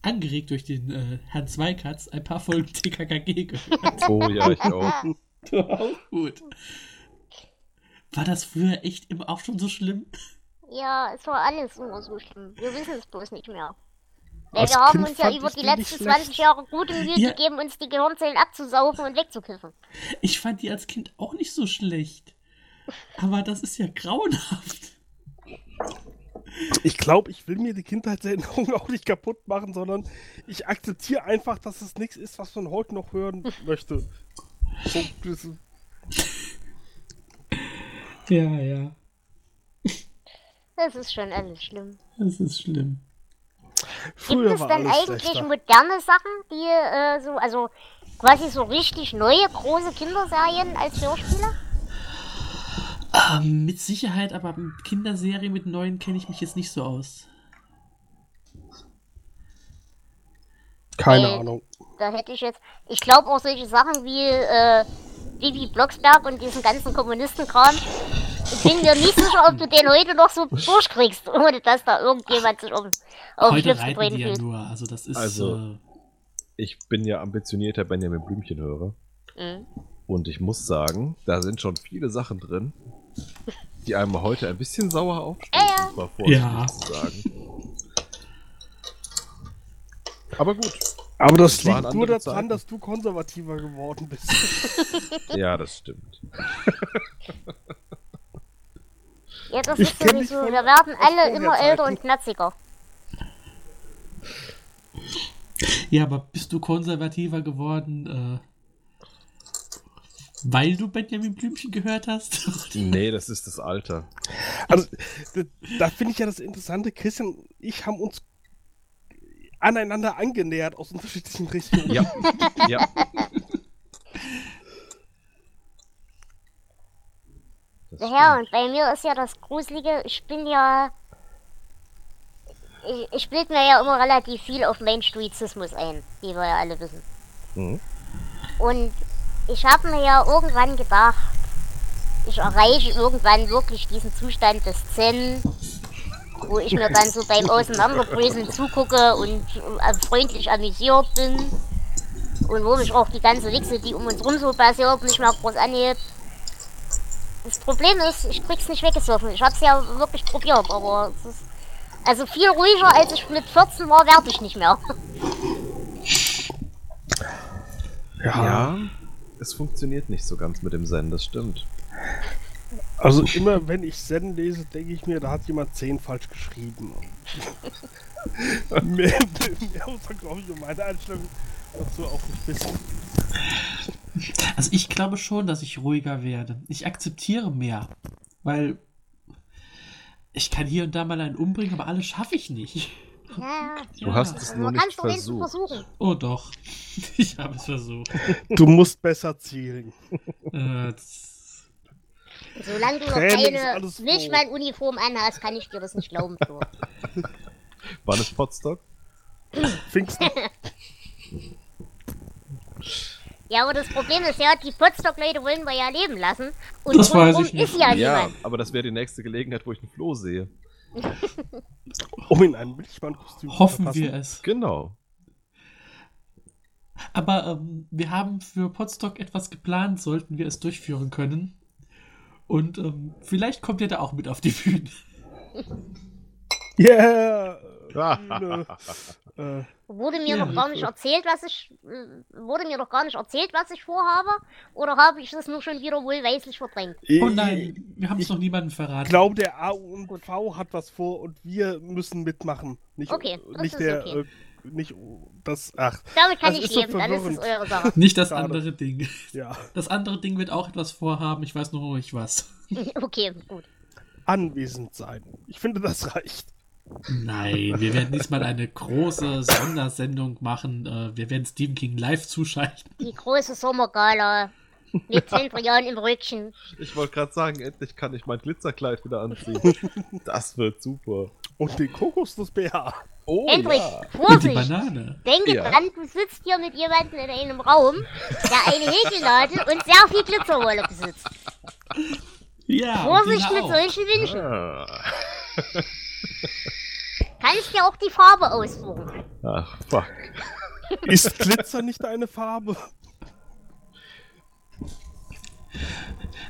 angeregt durch den äh, Herrn Zweikatz ein paar Folgen TKKG gehört. Oh ja, ich auch. auch gut. War das früher echt immer auch schon so schlimm? Ja, es war alles immer so schlimm. Wir wissen es bloß nicht mehr. Weil Als wir haben Kind uns ja über die letzten nicht 20 Jahre gute Mühe Ja. gegeben, uns die Gehirnzellen abzusaufen und wegzukiffen. Ich fand die als Kind auch nicht so schlecht. Aber das ist ja grauenhaft. Ich glaube, ich will mir die Kindheitserinnerungen auch nicht kaputt machen, sondern ich akzeptiere einfach, dass es nichts ist, was man heute noch hören möchte. So, Ja, ja. Das ist schon alles schlimm. Das ist schlimm. Früher Gibt es denn eigentlich schlechter. moderne Sachen, die äh, so, also quasi so richtig neue große Kinderserien als Hörspiele? Ähm, mit Sicherheit, aber mit Kinderserie mit neuen kenne ich mich jetzt nicht so aus. Keine Äh, Ahnung. Da hätte ich jetzt, ich glaube auch solche Sachen wie äh, Bibi Blocksberg und diesen ganzen Kommunisten-Kram. Ich bin mir nicht sicher, ob du den heute noch so durchkriegst, ohne dass da irgendjemand sich um, auf den Heute Schlips reiten die ja fühlt. nur, also das ist. Also- äh, Ich bin ja ambitionierter Benjamin Blümchen-Hörer. Mhm. Und ich muss sagen, da sind schon viele Sachen drin, die einem heute ein bisschen sauer Ja, ja. um es mal Ja. zu sagen. Aber gut. Aber das das liegt nur daran, Zeiten. dass du konservativer geworden bist. Ja, das stimmt. Ja, das Ich ist dich sowieso. von- Wir werden alle immer Vorherzeiten. älter und knatziger. ja, aber bist du konservativer geworden, äh, weil du Benjamin Blümchen gehört hast? Nee, das ist das Alter. Also, da, da finde ich ja das Interessante, Christian und ich haben uns aneinander angenähert aus unterschiedlichen Richtungen. Ja, ja. Ja, und bei mir ist ja das Gruselige, ich bin ja. Ich, ich bild mir ja immer relativ viel auf Mainstreetizismus ein, wie wir ja alle wissen. Mhm. Und ich habe mir ja irgendwann gedacht, ich erreiche irgendwann wirklich diesen Zustand des Zen, wo ich mir dann so beim Auseinanderbröseln zugucke und äh, freundlich amüsiert bin. Und wo mich auch die ganze Wichse, die um uns rum so passiert, nicht mehr groß anhebt. Das Problem ist, ich krieg's nicht weggesoffen. Ich hab's ja wirklich probiert, aber es ist also viel ruhiger als ich mit 14 war, werde ich nicht mehr. Ja, es funktioniert nicht so ganz mit dem Zen, das stimmt. Also immer wenn ich Zen lese, denke ich mir, da hat jemand 10 falsch geschrieben. mehr, mehr muss man, glaube ich, um meine Einstellung dazu auch nicht wissen. Also ich glaube schon, dass ich ruhiger werde. Ich akzeptiere mehr, weil ich kann hier und da mal einen umbringen, aber alles schaffe ich nicht. Ja, Du Ja. hast es nur man nicht versucht. versuchen. Oh doch, ich habe es versucht. Du musst besser zielen. Äh, Solange du noch Training keine. Milchmann-Uniform anhast, kann ich dir das nicht glauben. War das Potstock? Pfingsten. Ja, aber das Problem ist ja, die Potsdok-Leute wollen wir ja leben lassen. Und Das weiß ich nicht. ist ja Ja, niemand. aber das wäre die nächste Gelegenheit, wo ich einen Floh sehe. Um in ein Milchmann-Kostüm zu hoffen wir es. Genau. Aber ähm, wir haben für Podstock etwas geplant, sollten wir es durchführen können. Und ähm, vielleicht kommt ihr da auch mit auf die Bühne. Yeah! Bühne. äh, Wurde mir Ja, noch gar nicht erzählt, was ich äh, wurde mir noch gar nicht erzählt, was ich vorhabe, oder habe ich das nur schon wieder wohlweislich verdrängt? Oh nein, wir haben es noch niemandem Ich verraten. glaube, der A und V hat was vor und wir müssen mitmachen. Nicht, Okay, das nicht ist der, okay. äh, nicht das, ach, Damit kann Das ich so leben, dann ist es eure Sache. Nicht das Schade. andere Ding. ja. Das andere Ding wird auch etwas vorhaben, ich weiß nur noch nicht was. okay, gut. Anwesend sein. Ich finde, das reicht. Nein, wir werden diesmal eine große Sondersendung machen. Äh, Wir werden Stephen King live zuschalten. Die große Sommergala mit Zentrian im Rücken. Ich wollte gerade sagen, endlich kann ich mein Glitzerkleid wieder anziehen. Das wird super. Und den Kokosnuss BH. Oh Endlich, ja. Und die Vorsicht! Banane. Denke Ja. dran, du sitzt hier mit jemandem in einem Raum, der eine Häkelnadel und sehr viel Glitzerwolle besitzt. Ja, Vorsicht mit auch. solchen Wünschen. Ah. Kannst dir auch die Farbe aussuchen. Ach, fuck. Ist Glitzer nicht eine Farbe?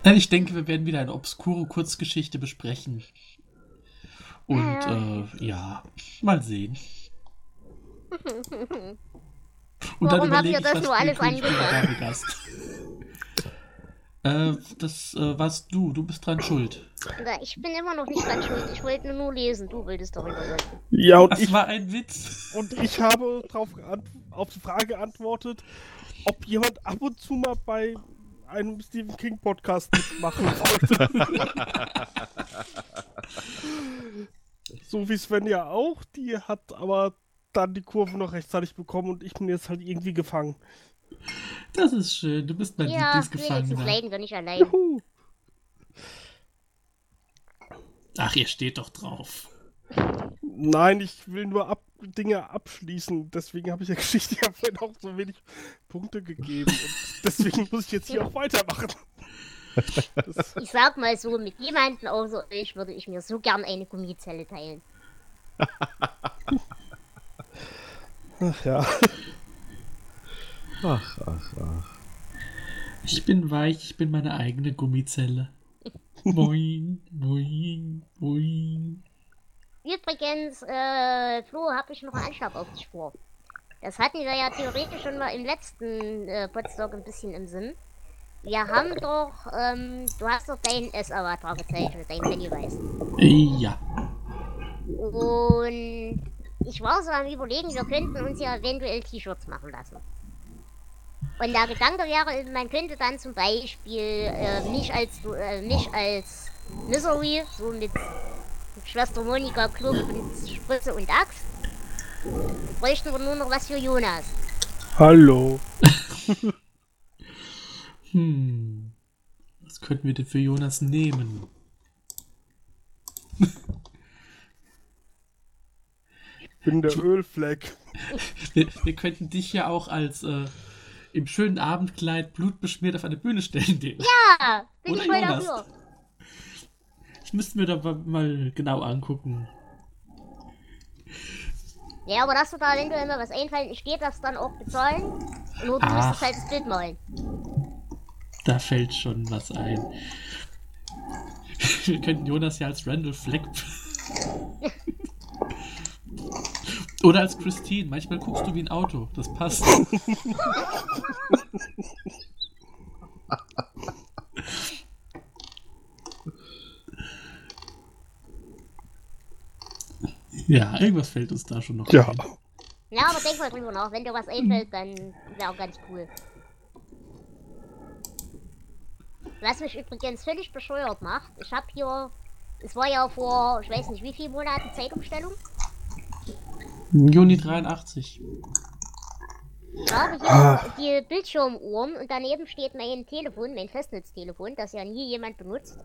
Nein, ich denke, wir werden wieder eine obskure Kurzgeschichte besprechen. Und Ja. äh, ja, mal sehen. Und Warum habt ihr das nur alles tue äh, das äh, warst du. Du bist dran schuld. Na, ich bin immer noch nicht dran schuld. Ich wollte nur lesen. Du wolltest darüber reden. Ja, und Das ich, war ein Witz. und ich habe drauf auf die Frage geantwortet, ob jemand ab und zu mal bei einem Stephen King Podcast mitmachen wollte. so wie Sven ja auch, die hat aber dann die Kurve noch rechtzeitig bekommen und ich bin jetzt halt irgendwie gefangen. Das ist schön. Du bist mein Ja, Lieblingsgefangener. leiden wir nicht allein. Juhu. Ach, ihr steht doch drauf. Nein, ich will nur ab Dinge abschließen. Deswegen habe ich der Geschichte ja vorhin auch so wenig Punkte gegeben. Und deswegen muss ich jetzt hier auch weitermachen. Das, Ich sag mal so, mit jemandem außer euch würde ich mir so gern eine Gummizelle teilen. ach ja. Ach, ach, ach. Ich bin weich, ich bin meine eigene Gummizelle. Moin, moin, moin. Übrigens, äh, Flo, hab ich noch einen Anschlag auf dich vor. Das hatten wir ja theoretisch schon mal im letzten äh, Podstock ein bisschen im Sinn. Wir haben doch, ähm, du hast doch deinen S-Avatar gezeichnet, deinen Pennywise. Ja. Und ich war so am überlegen, wir könnten uns ja eventuell T-Shirts machen lassen. Und der Gedanke wäre, man könnte dann zum Beispiel äh, mich als äh, mich als Misery, so mit Schwester Monika, Kluft und Spritze und Axt. Bräuchten wir nur noch was für Jonas. Hallo. Hm. Was könnten wir denn für Jonas nehmen? Ich bin der Ölfleck. Wir, wir könnten dich ja auch als äh, im schönen Abendkleid blutbeschmiert auf eine Bühne stellen, den. Ja, bin Oder ich voll dafür. Ich müsste mir da mal- genau angucken. Ja, aber dass du da eventuell mal was einfallen, ich gehe das dann auch bezahlen. Nur du Ach. müsstest halt das Bild malen. Da fällt schon was ein. Wir könnten Jonas ja als Randall Fleck. Oder als Christine. Manchmal guckst du wie ein Auto. Das passt. Ja, irgendwas fällt uns da schon noch Ja. ein. Ja, aber denk mal drüber nach. Wenn dir was einfällt, dann wäre auch ganz cool. Was mich übrigens völlig bescheuert macht, ich habe hier, es war ja vor, ich weiß nicht wie viele Monaten Zeitumstellung. Juni 83. Ich habe hier Ah. die Bildschirmuhren und daneben steht mein Telefon, mein Festnetztelefon, das ja nie jemand benutzt.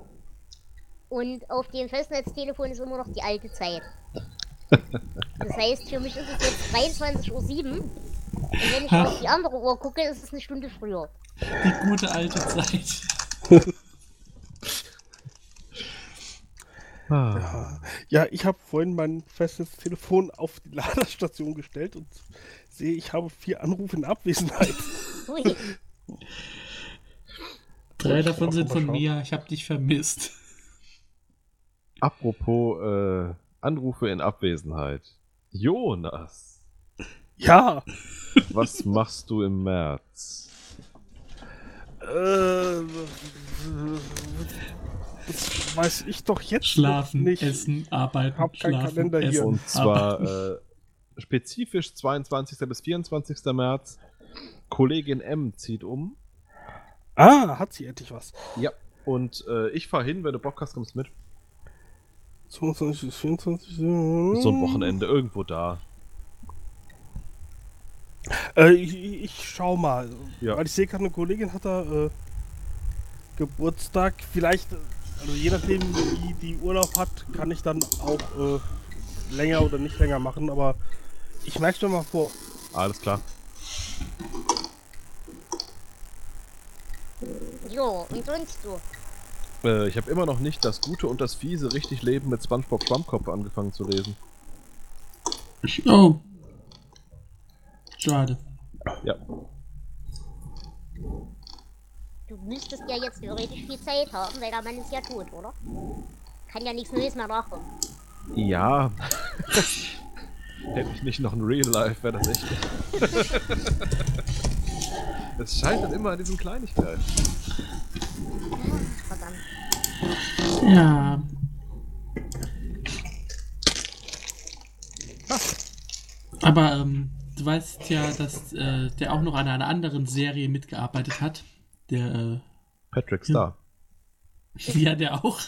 Und auf dem Festnetztelefon ist immer noch die alte Zeit. Das heißt, für mich ist es jetzt 23.07 Uhr. Und wenn ich auf die andere Uhr gucke, ist es eine Stunde früher. Die gute alte Zeit. Ah. Ja, ich habe vorhin mein festes Telefon auf die Ladestation gestellt und sehe, ich habe vier Anrufe in Abwesenheit. Ui. Drei davon sind von schauen. mir. Ich habe dich vermisst. Apropos äh, Anrufe in Abwesenheit. Jonas, Ja, was machst du im März? äh, das weiß ich doch jetzt Schlafen, nicht. essen, arbeiten, Hab keinen schlafen, Kalender hier. essen, Und zwar arbeiten. äh, spezifisch 22. bis 24. März. Kollegin M zieht um. Ah, hat sie endlich was. Ja. Und äh, ich fahr hin, wenn du Bock hast, kommst mit. 22 bis 24. So ein Wochenende, irgendwo da. Äh, ich, ich ich schau mal. Ja. Weil ich sehe gerade, eine Kollegin hat da äh, Geburtstag. Vielleicht, äh, also je nachdem, wie die Urlaub hat, kann ich dann auch äh, länger oder nicht länger machen. Aber ich merke mir mal vor. Alles klar. Jo, und sonst so. Äh, ich habe immer noch nicht das Gute und das Fiese richtig Leben mit SpongeBob Schwammkopf angefangen zu lesen. Oh. Schade. Ja. Du müsstest ja jetzt theoretisch viel Zeit haben, weil der Mann ist ja tot, oder? Kann ja nichts Neues mehr nachkommen. Ja. Hätte ich nicht noch ein Real Life, wäre das echt. Es scheitert immer an diesen Kleinigkeiten. Verdammt. Ja. Aber ähm, du weißt ja, dass äh, der auch noch an einer anderen Serie mitgearbeitet hat. Der, äh, Patrick Star. ja, der auch.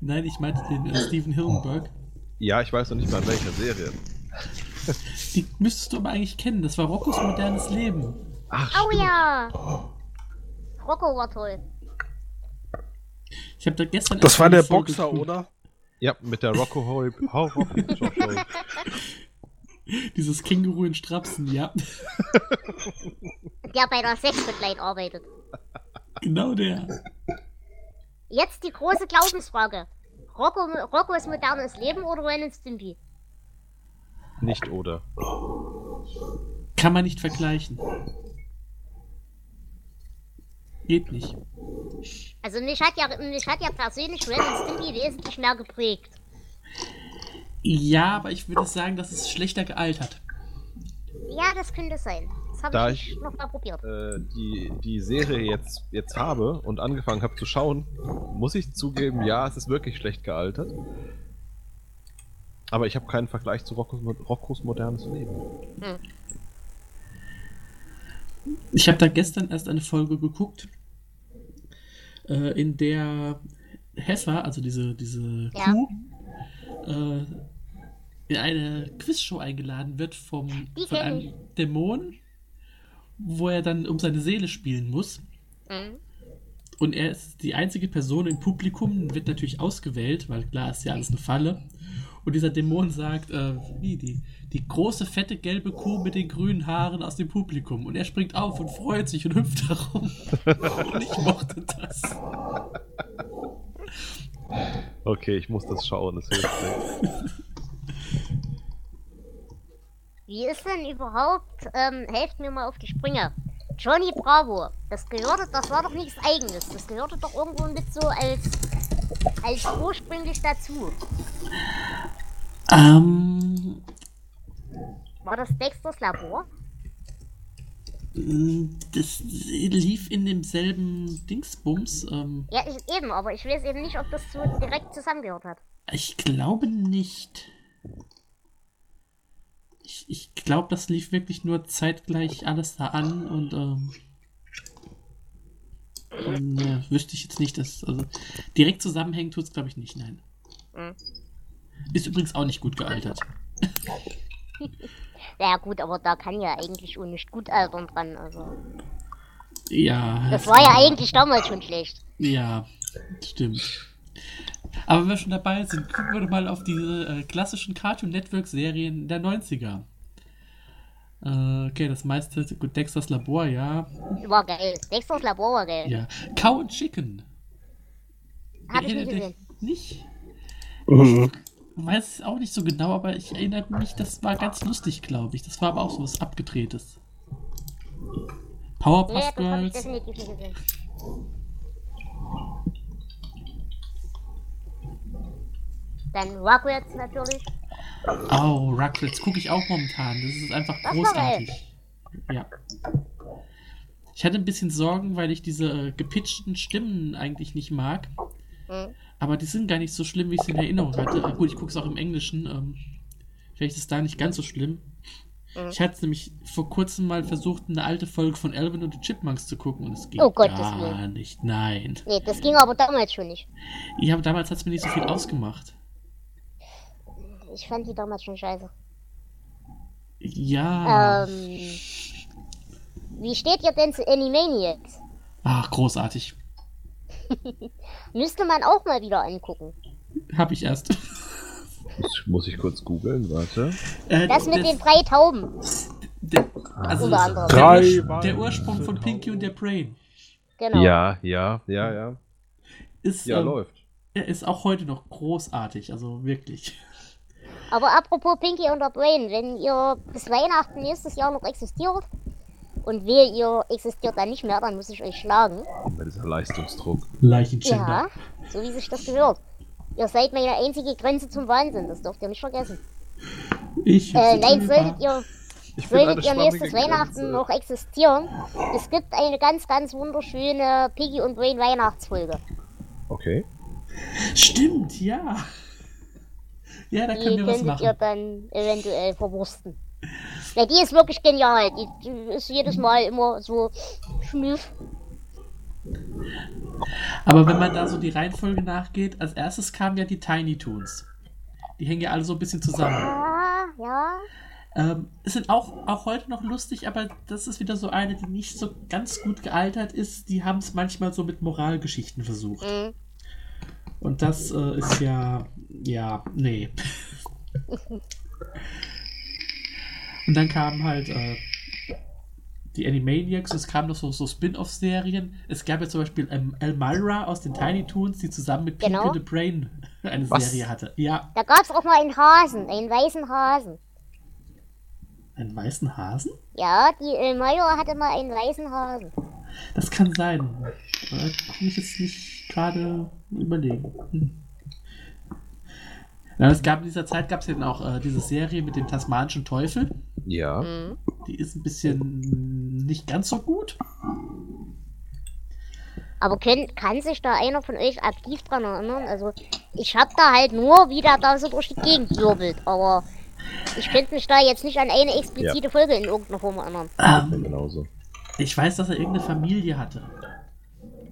Nein, ich meinte den äh, Steven Hillenberg. Ja, ich weiß noch nicht mal in welcher Serie. Die müsstest du aber eigentlich kennen. Das war Roccos modernes Leben. Ach, Oh ja! Rocco war toll. Ich habe da gestern. Das war der Boxer, geguckt. Oder? Ja, mit der Rocco Horror Show. Dieses Känguru in Strapsen, ja. Der bei der Sexbegleitung arbeitet. genau der. Jetzt die große Glaubensfrage. Rocco, Roccos modernes Leben oder Ren und Stimpy? Nicht oder. Kann man nicht vergleichen. Geht nicht. Also mich hat ja, mich hat ja persönlich Ren und Stimpy wesentlich mehr geprägt. Ja, aber ich würde sagen, dass es schlechter gealtert. Ja, das könnte sein. Das habe Da ich, ich- noch mal probiert. Äh, die, die Serie jetzt, jetzt habe und angefangen habe zu schauen, muss ich zugeben, ja, es ist wirklich schlecht gealtert. Aber ich habe keinen Vergleich zu Roccos, Roccos modernes Leben. Ich habe da gestern erst eine Folge geguckt, äh, in der Heifer, also diese, diese Ja. Kuh, äh, in eine Quizshow eingeladen wird vom, Die von einem ich. Dämon, wo er dann um seine Seele spielen muss. Mhm. Und er ist die einzige Person im Publikum, wird natürlich ausgewählt, weil klar ist ja alles eine Falle. Und dieser Dämon sagt, äh, wie, die, die große, fette, gelbe Kuh mit den grünen Haaren aus dem Publikum. Und er springt auf und freut sich und hüpft herum. und ich mochte das. Okay, ich muss das schauen, das hilft mir. Wie ist denn überhaupt, ähm, helft mir mal auf die Sprünge. Johnny Bravo, das gehörte, das war doch nichts eigenes. Das gehörte doch irgendwo mit so als, als ursprünglich dazu. Ähm, War das Dexters Labor? das lief in demselben Dingsbums. Ähm, Ja, ich, eben, aber ich weiß eben nicht, ob das so direkt zusammengehört hat. ich glaube nicht. Ich, ich glaube, das lief wirklich nur zeitgleich alles da an und ähm, äh, wüsste ich jetzt nicht, dass also direkt zusammenhängen tut es glaube ich nicht, nein. Mhm. Ist übrigens auch nicht gut gealtert. Ja gut, aber da kann ja eigentlich auch nicht gut altern dran. Also. Ja. Das war ja eigentlich damals schon schlecht. Ja, stimmt. Aber wenn wir schon dabei sind, gucken wir doch mal auf diese äh, klassischen Cartoon Network Serien der 90er. Äh, okay, das meiste, gut, Dexters Labor, ja. War geil. Dexters Labor war geil. Ja. Cow and Chicken. Hab ich nie gesehen. Nicht? Mhm. weiß es auch nicht so genau, aber ich erinnere mich, das war ganz lustig, glaube ich. Das war aber auch so was Abgedrehtes. Nee, Powerpuff ich Girls. definitiv nicht gesehen. Dann Rugrats natürlich. Oh, Rugrats gucke ich auch momentan. Das ist einfach Das großartig. Ja. Ich hatte ein bisschen Sorgen, weil ich diese äh, gepitchten Stimmen eigentlich nicht mag. Hm. Aber die sind gar nicht so schlimm, wie ich sie in Erinnerung hatte. Äh, gut, ich gucke es auch im Englischen. Ähm, vielleicht ist es da nicht ganz so schlimm. Mhm. Ich hatte nämlich vor kurzem mal versucht, eine alte Folge von Alvin und die Chipmunks zu gucken und es ging Oh Gottes gar nicht. Nein. Nee, das ging aber damals schon nicht. Ja, aber damals hat es mir nicht so viel ausgemacht. Ich fand die damals schon scheiße. Ja. Ähm, wie steht ihr denn zu Animaniacs? Ach, großartig. Müsste man auch mal wieder angucken. Hab ich erst. Muss, muss ich kurz googeln, warte. Äh, Das mit der- den drei Tauben. der, also Unter anderem. der, Drei der weiße Ursprung von Pinky und der Brain Genau. Ja, ja, ja, ja. ist, Ja, ähm, läuft. er ist auch heute noch großartig, also wirklich. Aber apropos Pinky und der Brain, wenn ihr bis Weihnachten nächstes Jahr noch existiert und wehe, ihr existiert dann nicht mehr, dann muss ich euch schlagen. Immer dieser Leistungsdruck. Leichengender. Ja, so wie sich das gehört. Ihr seid meine einzige Grenze zum Wahnsinn, das dürft ihr nicht vergessen. Ich Äh, nein, solltet ihr, solltet ihr nächstes Weihnachten Grenze. noch existieren, es gibt eine ganz, ganz wunderschöne Piggy und Brain Weihnachtsfolge. Okay. Stimmt, ja. Ja, da Die können wir was könntet ihr machen. dann eventuell verwursten. Ja, die ist wirklich genial. Die, die ist jedes Mal immer so schnüff. Aber wenn man da so die Reihenfolge nachgeht, als erstes kamen ja die Tiny Toons. Die hängen ja alle so ein bisschen zusammen. Ja, ja. Ähm, es sind auch, auch heute noch lustig, aber das ist wieder so eine, die nicht so ganz gut gealtert ist. Die haben es manchmal so mit Moralgeschichten versucht. Mhm. Und das äh, ist ja, ja, nee. Und dann kamen halt äh, die Animaniacs, es kamen noch so, so Spin-off-Serien. Es gab ja zum Beispiel ähm, Elmira aus den Tiny Toons, die zusammen mit Genau. the Brain eine Was? Serie hatte. Ja, Da gab es auch mal einen Hasen, einen weißen Hasen. einen weißen Hasen? Ja, die Elmira hatte mal einen weißen Hasen. Das kann sein. Da kann ich jetzt nicht gerade überlegen. Hm. Ja, es gab in dieser Zeit gab es ja dann auch äh, diese Serie mit dem tasmanischen Teufel. Ja. Mhm. Die ist ein bisschen nicht ganz so gut. Aber können, kann sich da einer von euch aktiv dran erinnern? Also, ich hab da halt nur, wie der da so durch die Gegend wirbelt. Aber ich könnte mich da jetzt nicht an eine explizite Folge in irgendeiner Form erinnern. Ja, Ähm, genauso. ich weiß, dass er irgendeine Familie hatte,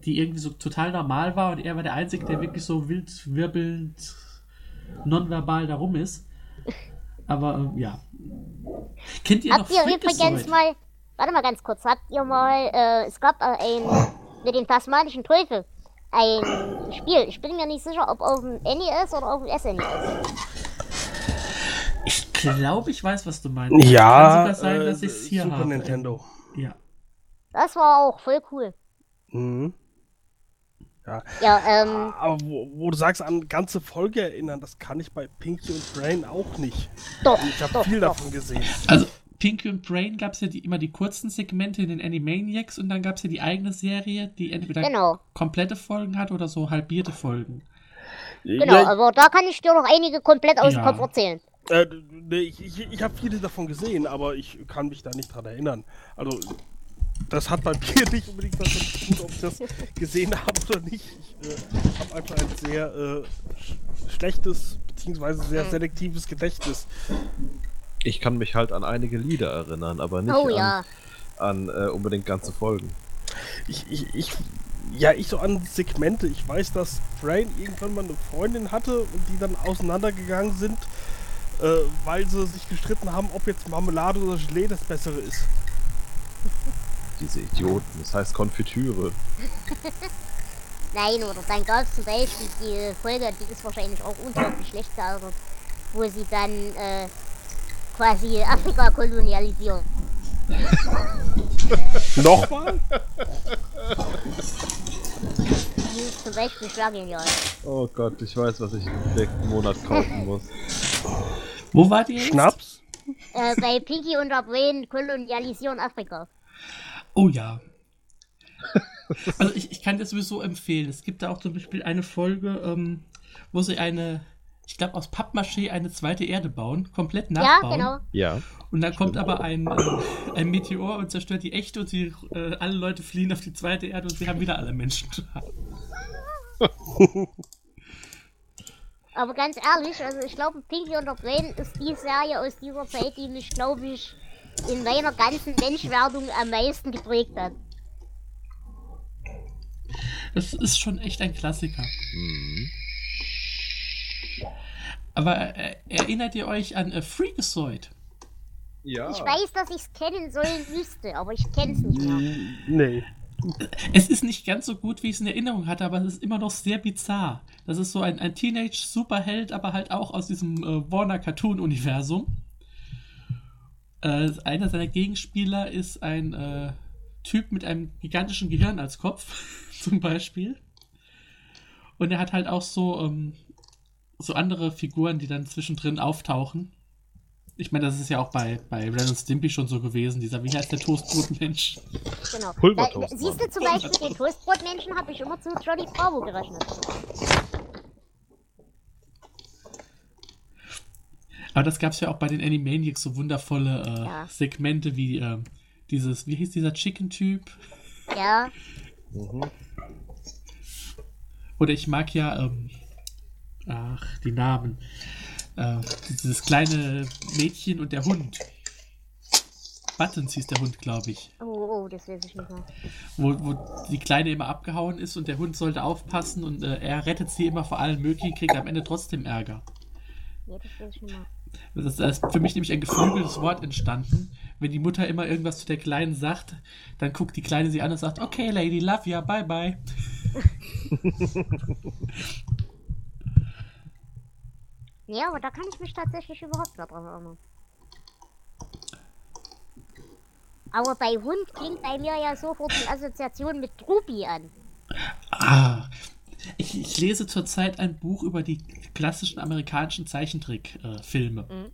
die irgendwie so total normal war und er war der Einzige, der wirklich so wild wirbelnd, nonverbal darum ist. Aber äh, ja. Kennt ihr Habt noch ihr übrigens mal, warte mal ganz kurz, habt ihr mal, äh, es gab äh, ein, mit dem tasmanischen Teufel, ein Spiel. Ich bin mir nicht sicher, ob auf dem NES oder auf dem E SNES. Ich glaube, ich weiß, was du meinst. Ja, Kann sogar sein, äh, dass es hier Super habe. Nintendo. Ja. Das war auch voll cool. Mhm. Ja, ähm, Aber wo, wo du sagst, an ganze Folge erinnern, das kann ich bei Pinky und Brain auch nicht. doch, Ich habe doch, viel doch. davon gesehen. Also, Pinky und Brain gab es ja die, immer die kurzen Segmente in den Animaniacs und dann gab es ja die eigene Serie, die entweder Genau, komplette Folgen hat oder so halbierte Folgen. genau, Ja, aber da kann ich dir noch einige komplett aus dem Ja. Kopf erzählen. äh, nee, ich ich, ich habe viele davon gesehen, aber ich kann mich da nicht dran erinnern. Also, das hat bei mir nicht unbedingt was damit zu tun, ob ich das gesehen habe oder nicht. Ich äh, habe einfach ein sehr äh, sch schlechtes, beziehungsweise sehr Hm. selektives Gedächtnis. Ich kann mich halt an einige Lieder erinnern, aber nicht Oh an, ja, an äh, unbedingt ganze Folgen. Ich, ich, ich, ja, ich so an Segmente. Ich weiß, dass Brain irgendwann mal eine Freundin hatte und die dann auseinandergegangen sind, äh, weil sie sich gestritten haben, ob jetzt Marmelade oder Gelee das bessere ist. Diese Idioten. Das heißt Konfitüre. nein, oder dann gab es zum Beispiel die Folge, die ist wahrscheinlich auch unglaublich schlecht gealtert, wo sie dann äh, quasi Afrika kolonialisieren. Nochmal? Die zum Beispiel schwer genial. Oh Gott, ich weiß, was ich im nächsten Monat kaufen muss. Wo war die? Schnaps? Äh, bei Pinky und der Brain kolonialisieren Afrika. Oh ja. Also ich, ich kann das sowieso empfehlen. Es gibt da auch zum Beispiel eine Folge, ähm, wo sie eine, ich glaube aus Pappmaché eine zweite Erde bauen, komplett Ja, nachbauen. genau. Ja. Und dann kommt aber ein, äh, ein Meteor und zerstört die echte und sie, äh, alle Leute fliehen auf die zweite Erde und sie haben wieder alle Menschen. Aber ganz ehrlich, also ich glaube, Pinky und der Brain ist die Serie aus dieser Zeit, die mich, glaube ich, in meiner ganzen Menschwerdung am meisten geprägt hat. Das ist schon echt ein Klassiker. Mhm. Aber äh, erinnert ihr euch an äh, Freakazoid? Ja. Ich weiß, dass ich es kennen sollen müsste, aber ich kenne es nicht mehr. Nee. Es ist nicht ganz so gut, wie ich es in Erinnerung hatte, aber es ist immer noch sehr bizarr. Das ist so ein, ein Teenage-Superheld, aber halt auch aus diesem äh, Warner-Cartoon-Universum. Äh, einer seiner Gegenspieler ist ein äh, Typ mit einem gigantischen Gehirn als Kopf, zum Beispiel. Und er hat halt auch so, ähm, so andere Figuren, die dann zwischendrin auftauchen. Ich meine, das ist ja auch bei, bei Ren und Stimpy schon so gewesen, dieser, wie heißt der Toastbrotmensch? Genau. Pulvertoast, Siehst du zum Beispiel, den Toastbrotmenschen habe ich immer zu Johnny Bravo gerechnet. Aber das gab es ja auch bei den Animaniacs so wundervolle äh, Ja. Segmente wie ähm, dieses, wie hieß dieser Chicken-Typ? Ja, Mhm. Oder ich mag ja, ähm, ach, die Namen. Äh, dieses kleine Mädchen und der Hund. Buttons hieß der Hund, glaube ich. oh, oh, das weiß ich nicht mehr. Wo, wo die Kleine immer abgehauen ist und der Hund sollte aufpassen und äh, er rettet sie immer vor allen möglichen, kriegt am Ende trotzdem Ärger. Nee, das weiß ich nicht mehr. Das ist, für mich nämlich ein geflügeltes Wort entstanden. Wenn die Mutter immer irgendwas zu der Kleinen sagt, dann guckt die Kleine sie an und sagt, okay, Lady, love ya, bye bye. Nee, aber da kann ich mich tatsächlich überhaupt nicht dran erinnern. Aber bei Hund klingt bei mir ja sofort die Assoziation mit Trupi an. Ah, ich, ich lese zurzeit ein Buch über die klassischen amerikanischen Zeichentrickfilme. Mhm.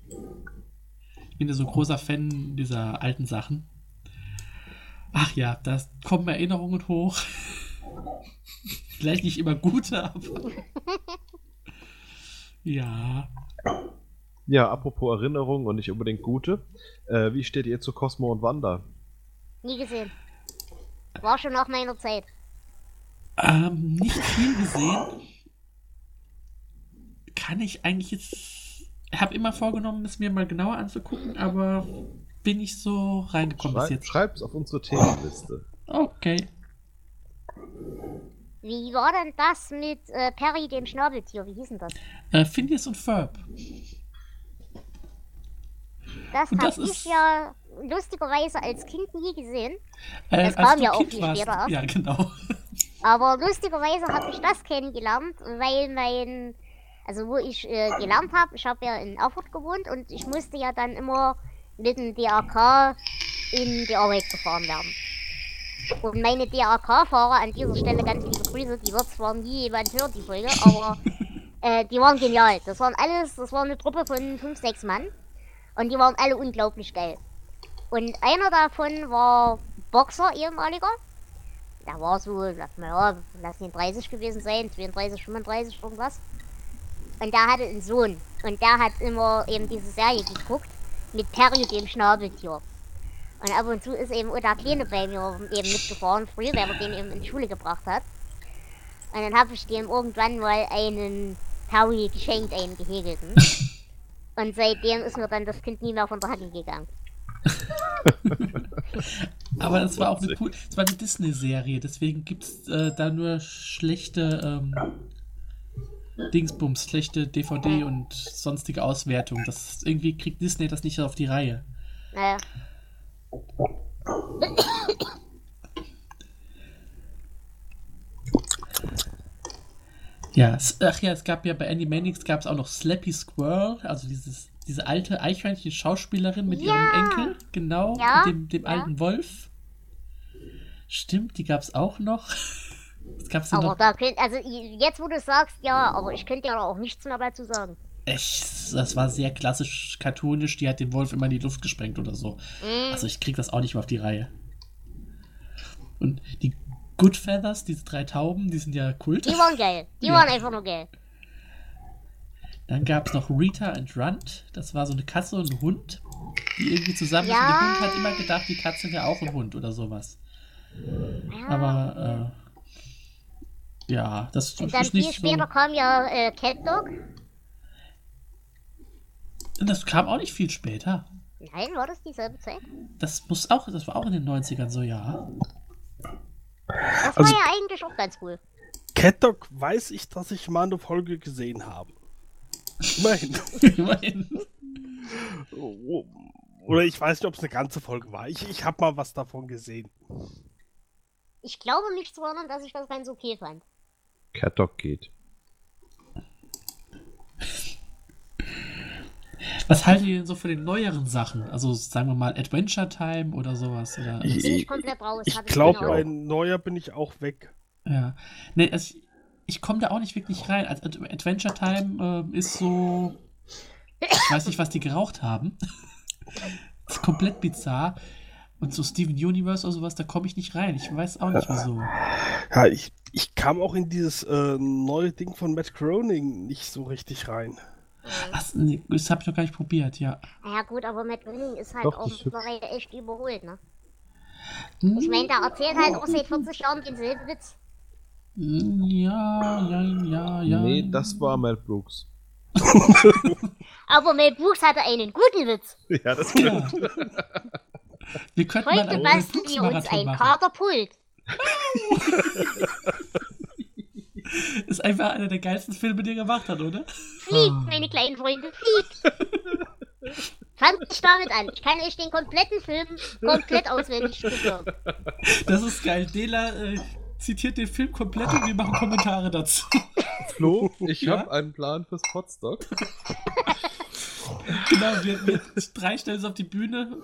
Ich bin ja so großer Fan dieser alten Sachen. Ach ja, da kommen Erinnerungen hoch. Vielleicht nicht immer gute, aber. ja. Ja, apropos Erinnerungen und nicht unbedingt gute. Äh, wie steht ihr zu Cosmo und Wanda? Nie gesehen. War schon nach meiner Zeit. Ähm, nicht viel gesehen. Kann ich eigentlich jetzt. Habe immer vorgenommen, es mir mal genauer anzugucken, aber bin nicht so reingekommen bis Schrei jetzt. Schreib's auf unsere Themenliste. Okay. Wie war denn das mit äh, Perry, dem Schnabeltier? Wie hieß denn das? Äh, Phineas und Ferb. Das habe ich ist- ja lustigerweise als Kind nie gesehen. Äh, Das kam ja auch viel warst. später. Ja, genau. Aber lustigerweise habe ich das kennengelernt, weil mein, also wo ich äh, gelernt habe, ich habe ja in Erfurt gewohnt und ich musste ja dann immer mit dem DRK in die Arbeit gefahren werden. Und meine DRK-Fahrer an dieser Stelle ganz liebe Grüße, die wird zwar nie jemand hören, die Folge, aber äh, die waren genial. Das waren alles, das war eine Truppe von fünf, sechs Mann und die waren alle unglaublich geil. Und einer davon war Boxer, ehemaliger. Der war so, ja, lass ihn 30 gewesen sein, 32, 35, irgendwas. Und der hatte einen Sohn. Und der hat immer eben diese Serie geguckt mit Perry, dem Schnabeltier. Und ab und zu ist eben der Kleine bei mir eben mitgefahren, früher, weil er den eben in die Schule gebracht hat. Und dann habe ich dem irgendwann mal einen Perry geschenkt, einen gehäkelten. Und seitdem ist mir dann das Kind nie mehr von der Hand gegangen. Aber das war auch eine cool. Es war eine Disney-Serie, deswegen gibt es äh, da nur schlechte ähm, Dingsbums, schlechte DVD und sonstige Auswertung. Das irgendwie kriegt Disney das nicht auf die Reihe. Naja. Ja, es, ach ja, es gab ja bei Animaniacs gab es auch noch Slappy Squirrel, also dieses, diese alte Eichhörnchen-Schauspielerin mit Ja. ihrem Enkel, genau, Ja, dem, dem ja. alten Wolf. Stimmt, die gab es auch noch. Es gab's Aber noch? da könnt, also jetzt wo du sagst, ja, aber ich könnte ja auch nichts mehr dazu sagen. Echt, das war sehr klassisch cartoonisch. Die hat den Wolf immer in die Luft gesprengt oder so. Mm, Also ich krieg das auch nicht mehr auf die Reihe. Und die Good Feathers, diese drei Tauben, die sind ja Kult. die waren geil. Die Ja. waren einfach nur geil. Dann gab es noch Rita and Runt. Das war so eine Katze und ein Hund, die irgendwie zusammen Ja. sind. Der Hund hat immer gedacht, die Katze wäre auch ein Hund oder sowas. Ja. Aber äh, ja, das Und dann ist viel nicht später so. kam ja äh, Cat Dog. Das kam auch nicht viel später. Nein, war das dieselbe Zeit? Das muss auch, das war auch in den 90ern so, ja. Das Also- war ja eigentlich auch ganz cool. Cat Dog weiß ich, dass ich mal eine Folge gesehen habe. Immerhin. Immerhin. Oh, Oder ich weiß nicht, ob es eine ganze Folge war. Ich, ich habe mal was davon gesehen. Ich glaube mich zu erinnern, dass ich das ganz okay fand. Cat Dog geht. Was haltet ihr denn so von den neueren Sachen? Also sagen wir mal Adventure Time oder sowas? Oder, Ich- ich. Ich hab glaube, Ahnung. ein neuer bin ich auch weg. Ja. Nee, also ich, komme da auch nicht wirklich rein. Also Ad- Adventure Time ähm, ist so. Ich weiß nicht, was die geraucht haben. ist komplett bizarr. Und so Steven Universe oder sowas, da komme ich nicht rein. Ich weiß auch nicht wieso. Ja, ich, ich kam auch in dieses äh, neue Ding von Matt Groening nicht so richtig rein. Ach, nee, das habe ich noch gar nicht probiert, ja. Ja gut, aber Matt Groening ist halt Doch, auch echt überholt, ne? Hm, Ich meine, der erzählt halt auch seit 40 Jahren denselben Witz. Ja, ja, ja, ja. Nee, das war Mel Brooks. Aber Mel Brooks hatte einen guten Witz. Ja, das Ja. Wir könnten Heute basteln wir uns ein machen. Katerpult. Ist einfach einer der geilsten Filme, die er gemacht hat, oder? Fliegt, Ah. meine kleinen Freunde, fliegt. Fangt nicht damit an. Ich kann euch den kompletten Film komplett auswendig besorgen. Das ist geil. Dela äh, zitiert den Film komplett und wir machen Kommentare dazu. Flo, ich Ja? habe einen Plan fürs Potstock. genau, wir, wir drei stellen uns auf die Bühne.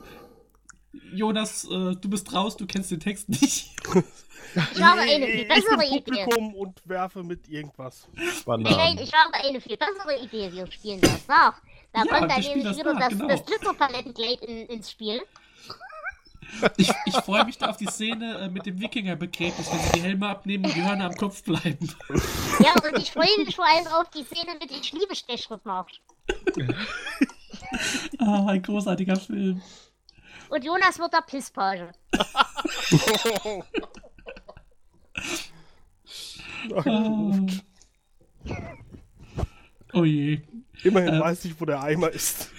Jonas, äh, du bist raus, du kennst den Text nicht. Ich habe eine viel ich bessere bin Idee. Publikum und werfe mit irgendwas. Nein, ich habe eine viel bessere Idee. Wir spielen das nach. Da Ja, kommt dann nämlich das wieder das, genau. das Glitzerpalettenkleid in, ins Spiel. Ich, ich freue mich da auf die Szene äh, mit dem Wikingerbegräbnis, wenn sie die Helme abnehmen und die Hörner am Kopf bleiben. Ja, und ich freue mich vor allem auf die Szene mit dem Schliebestechschrittmarsch. Ah, ein großartiger Film. Und Jonas wird der Pisspage. Ah. Oh je. Immerhin Äh. weiß ich, wo der Eimer ist.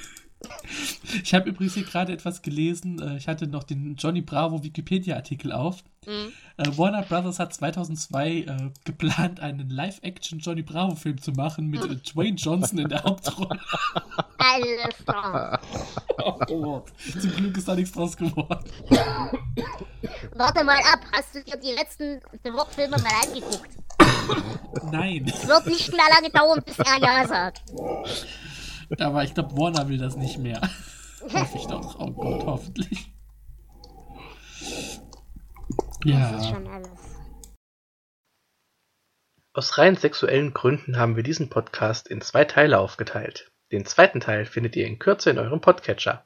Ich habe übrigens hier gerade etwas gelesen. Äh, Ich hatte noch den Johnny Bravo Wikipedia-Artikel auf. Mhm. Äh, Warner Brothers hat 2002 äh, geplant, einen Live-Action Johnny Bravo-Film zu machen mit äh, Dwayne Johnson in der Hauptrolle. Alles klar. oh, zum Glück ist da nichts draus geworden. Warte mal ab, hast du dir die letzten The Rock-Filme mal angeguckt? Nein, Es wird nicht mehr lange dauern, bis er Ja sagt. Aber ich glaube, Warner will das nicht mehr. Hoffe ich doch. Oh Gott, hoffentlich. Das ist Ja. schon alles. Aus rein sexuellen Gründen haben wir diesen Podcast in zwei Teile aufgeteilt. Den zweiten Teil findet ihr in Kürze in eurem Podcatcher.